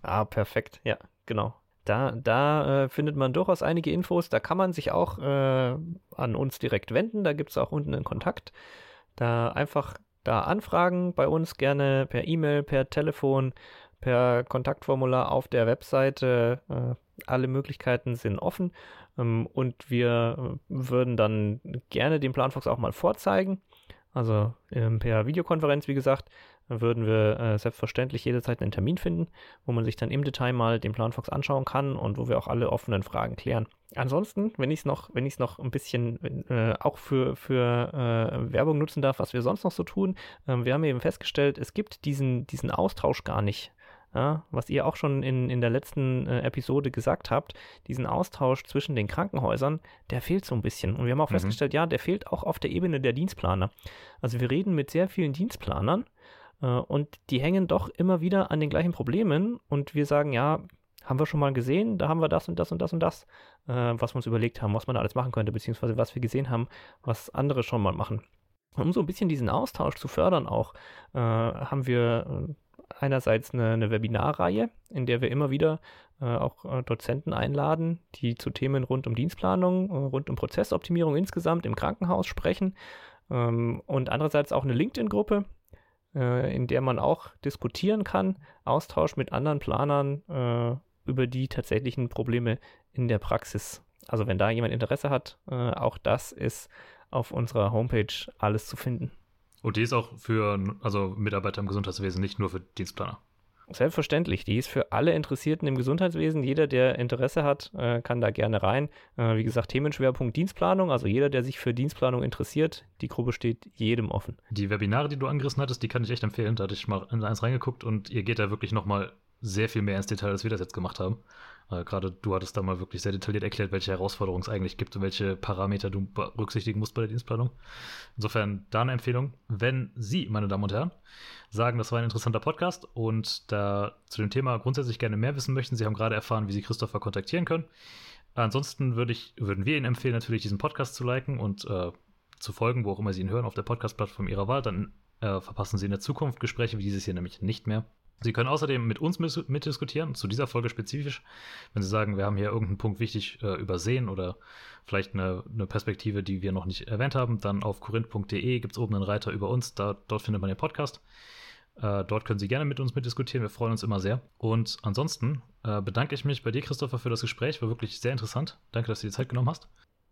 Ah, perfekt. Ja, genau. Da, da äh, findet man durchaus einige Infos. Da kann man sich auch äh, an uns direkt wenden. Da gibt es auch unten einen Kontakt. Da einfach da anfragen bei uns gerne per E-Mail, per Telefon, per Kontaktformular auf der Webseite. Äh, alle Möglichkeiten sind offen ähm, und wir äh, würden dann gerne den Planfox auch mal vorzeigen. Also ähm, per Videokonferenz, wie gesagt, würden wir äh, selbstverständlich jederzeit einen Termin finden, wo man sich dann im Detail mal den Planfox anschauen kann und wo wir auch alle offenen Fragen klären. Ansonsten, wenn ich es noch, wenn ich es noch ein bisschen äh, auch für, für äh, Werbung nutzen darf, was wir sonst noch so tun, ähm, wir haben eben festgestellt, es gibt diesen, diesen Austausch gar nicht ja, was ihr auch schon in, in der letzten äh, Episode gesagt habt, diesen Austausch zwischen den Krankenhäusern, der fehlt so ein bisschen. Und wir haben auch mhm. festgestellt, ja, der fehlt auch auf der Ebene der Dienstplaner. Also wir reden mit sehr vielen Dienstplanern und die hängen doch immer wieder an den gleichen Problemen und wir sagen, ja, haben wir schon mal gesehen, da haben wir das und das und das und das, äh, was wir uns überlegt haben, was man da alles machen könnte, beziehungsweise was wir gesehen haben, was andere schon mal machen. Um so ein bisschen diesen Austausch zu fördern auch, äh, haben wir äh, einerseits eine, eine Webinarreihe, in der wir immer wieder äh, auch äh, Dozenten einladen, die zu Themen rund um Dienstplanung, äh, rund um Prozessoptimierung insgesamt im Krankenhaus sprechen. Ähm, und andererseits auch eine LinkedIn-Gruppe, äh, in der man auch diskutieren kann, Austausch mit anderen Planern äh, über die tatsächlichen Probleme in der Praxis. Also wenn da jemand Interesse hat, äh, auch das ist auf unserer Homepage alles zu finden. Und die ist auch für also Mitarbeiter im Gesundheitswesen, nicht nur für Dienstplaner. Selbstverständlich, die ist für alle Interessierten im Gesundheitswesen. Jeder, der Interesse hat, äh, kann da gerne rein. Äh, wie gesagt, Themenschwerpunkt Dienstplanung. Also jeder, der sich für Dienstplanung interessiert, die Gruppe steht jedem offen. Die Webinare, die du angerissen hattest, die kann ich echt empfehlen. Da hatte ich mal in eins reingeguckt und ihr geht da wirklich nochmal sehr viel mehr ins Detail, als wir das jetzt gemacht haben. Äh, Gerade du hattest da mal wirklich sehr detailliert erklärt, welche Herausforderungen es eigentlich gibt und welche Parameter du berücksichtigen musst bei der Dienstplanung. Insofern da eine Empfehlung. Wenn Sie, meine Damen und Herren, sagen, das war ein interessanter Podcast und da zu dem Thema grundsätzlich gerne mehr wissen möchten, Sie haben gerade erfahren, wie Sie Christopher kontaktieren können. Ansonsten würde ich, würden wir Ihnen empfehlen, natürlich diesen Podcast zu liken und äh, zu folgen, wo auch immer Sie ihn hören, auf der Podcast-Plattform Ihrer Wahl. Dann äh, verpassen Sie in der Zukunft Gespräche wie dieses hier nämlich nicht mehr. Sie können außerdem mit uns mitdiskutieren, zu dieser Folge spezifisch. Wenn Sie sagen, wir haben hier irgendeinen Punkt wichtig äh, übersehen oder vielleicht eine, eine, Perspektive, die wir noch nicht erwähnt haben, dann auf korinth.de gibt es oben einen Reiter über uns. Da, dort findet man den Podcast. Äh, dort können Sie gerne mit uns mitdiskutieren. Wir freuen uns immer sehr. Und ansonsten äh, bedanke ich mich bei dir, Christopher, für das Gespräch. War wirklich sehr interessant. Danke, dass du dir Zeit genommen hast.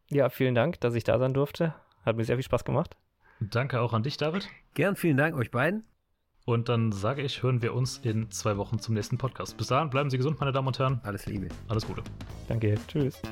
Ja, vielen Dank, dass ich da sein durfte. Hat mir sehr viel Spaß gemacht. Danke auch an dich, David. Gern, vielen Dank euch beiden. Und dann sage ich, hören wir uns in zwei Wochen zum nächsten Podcast. Bis dahin, bleiben Sie gesund, meine Damen und Herren. Alles Liebe. Alles Gute. Danke. Tschüss.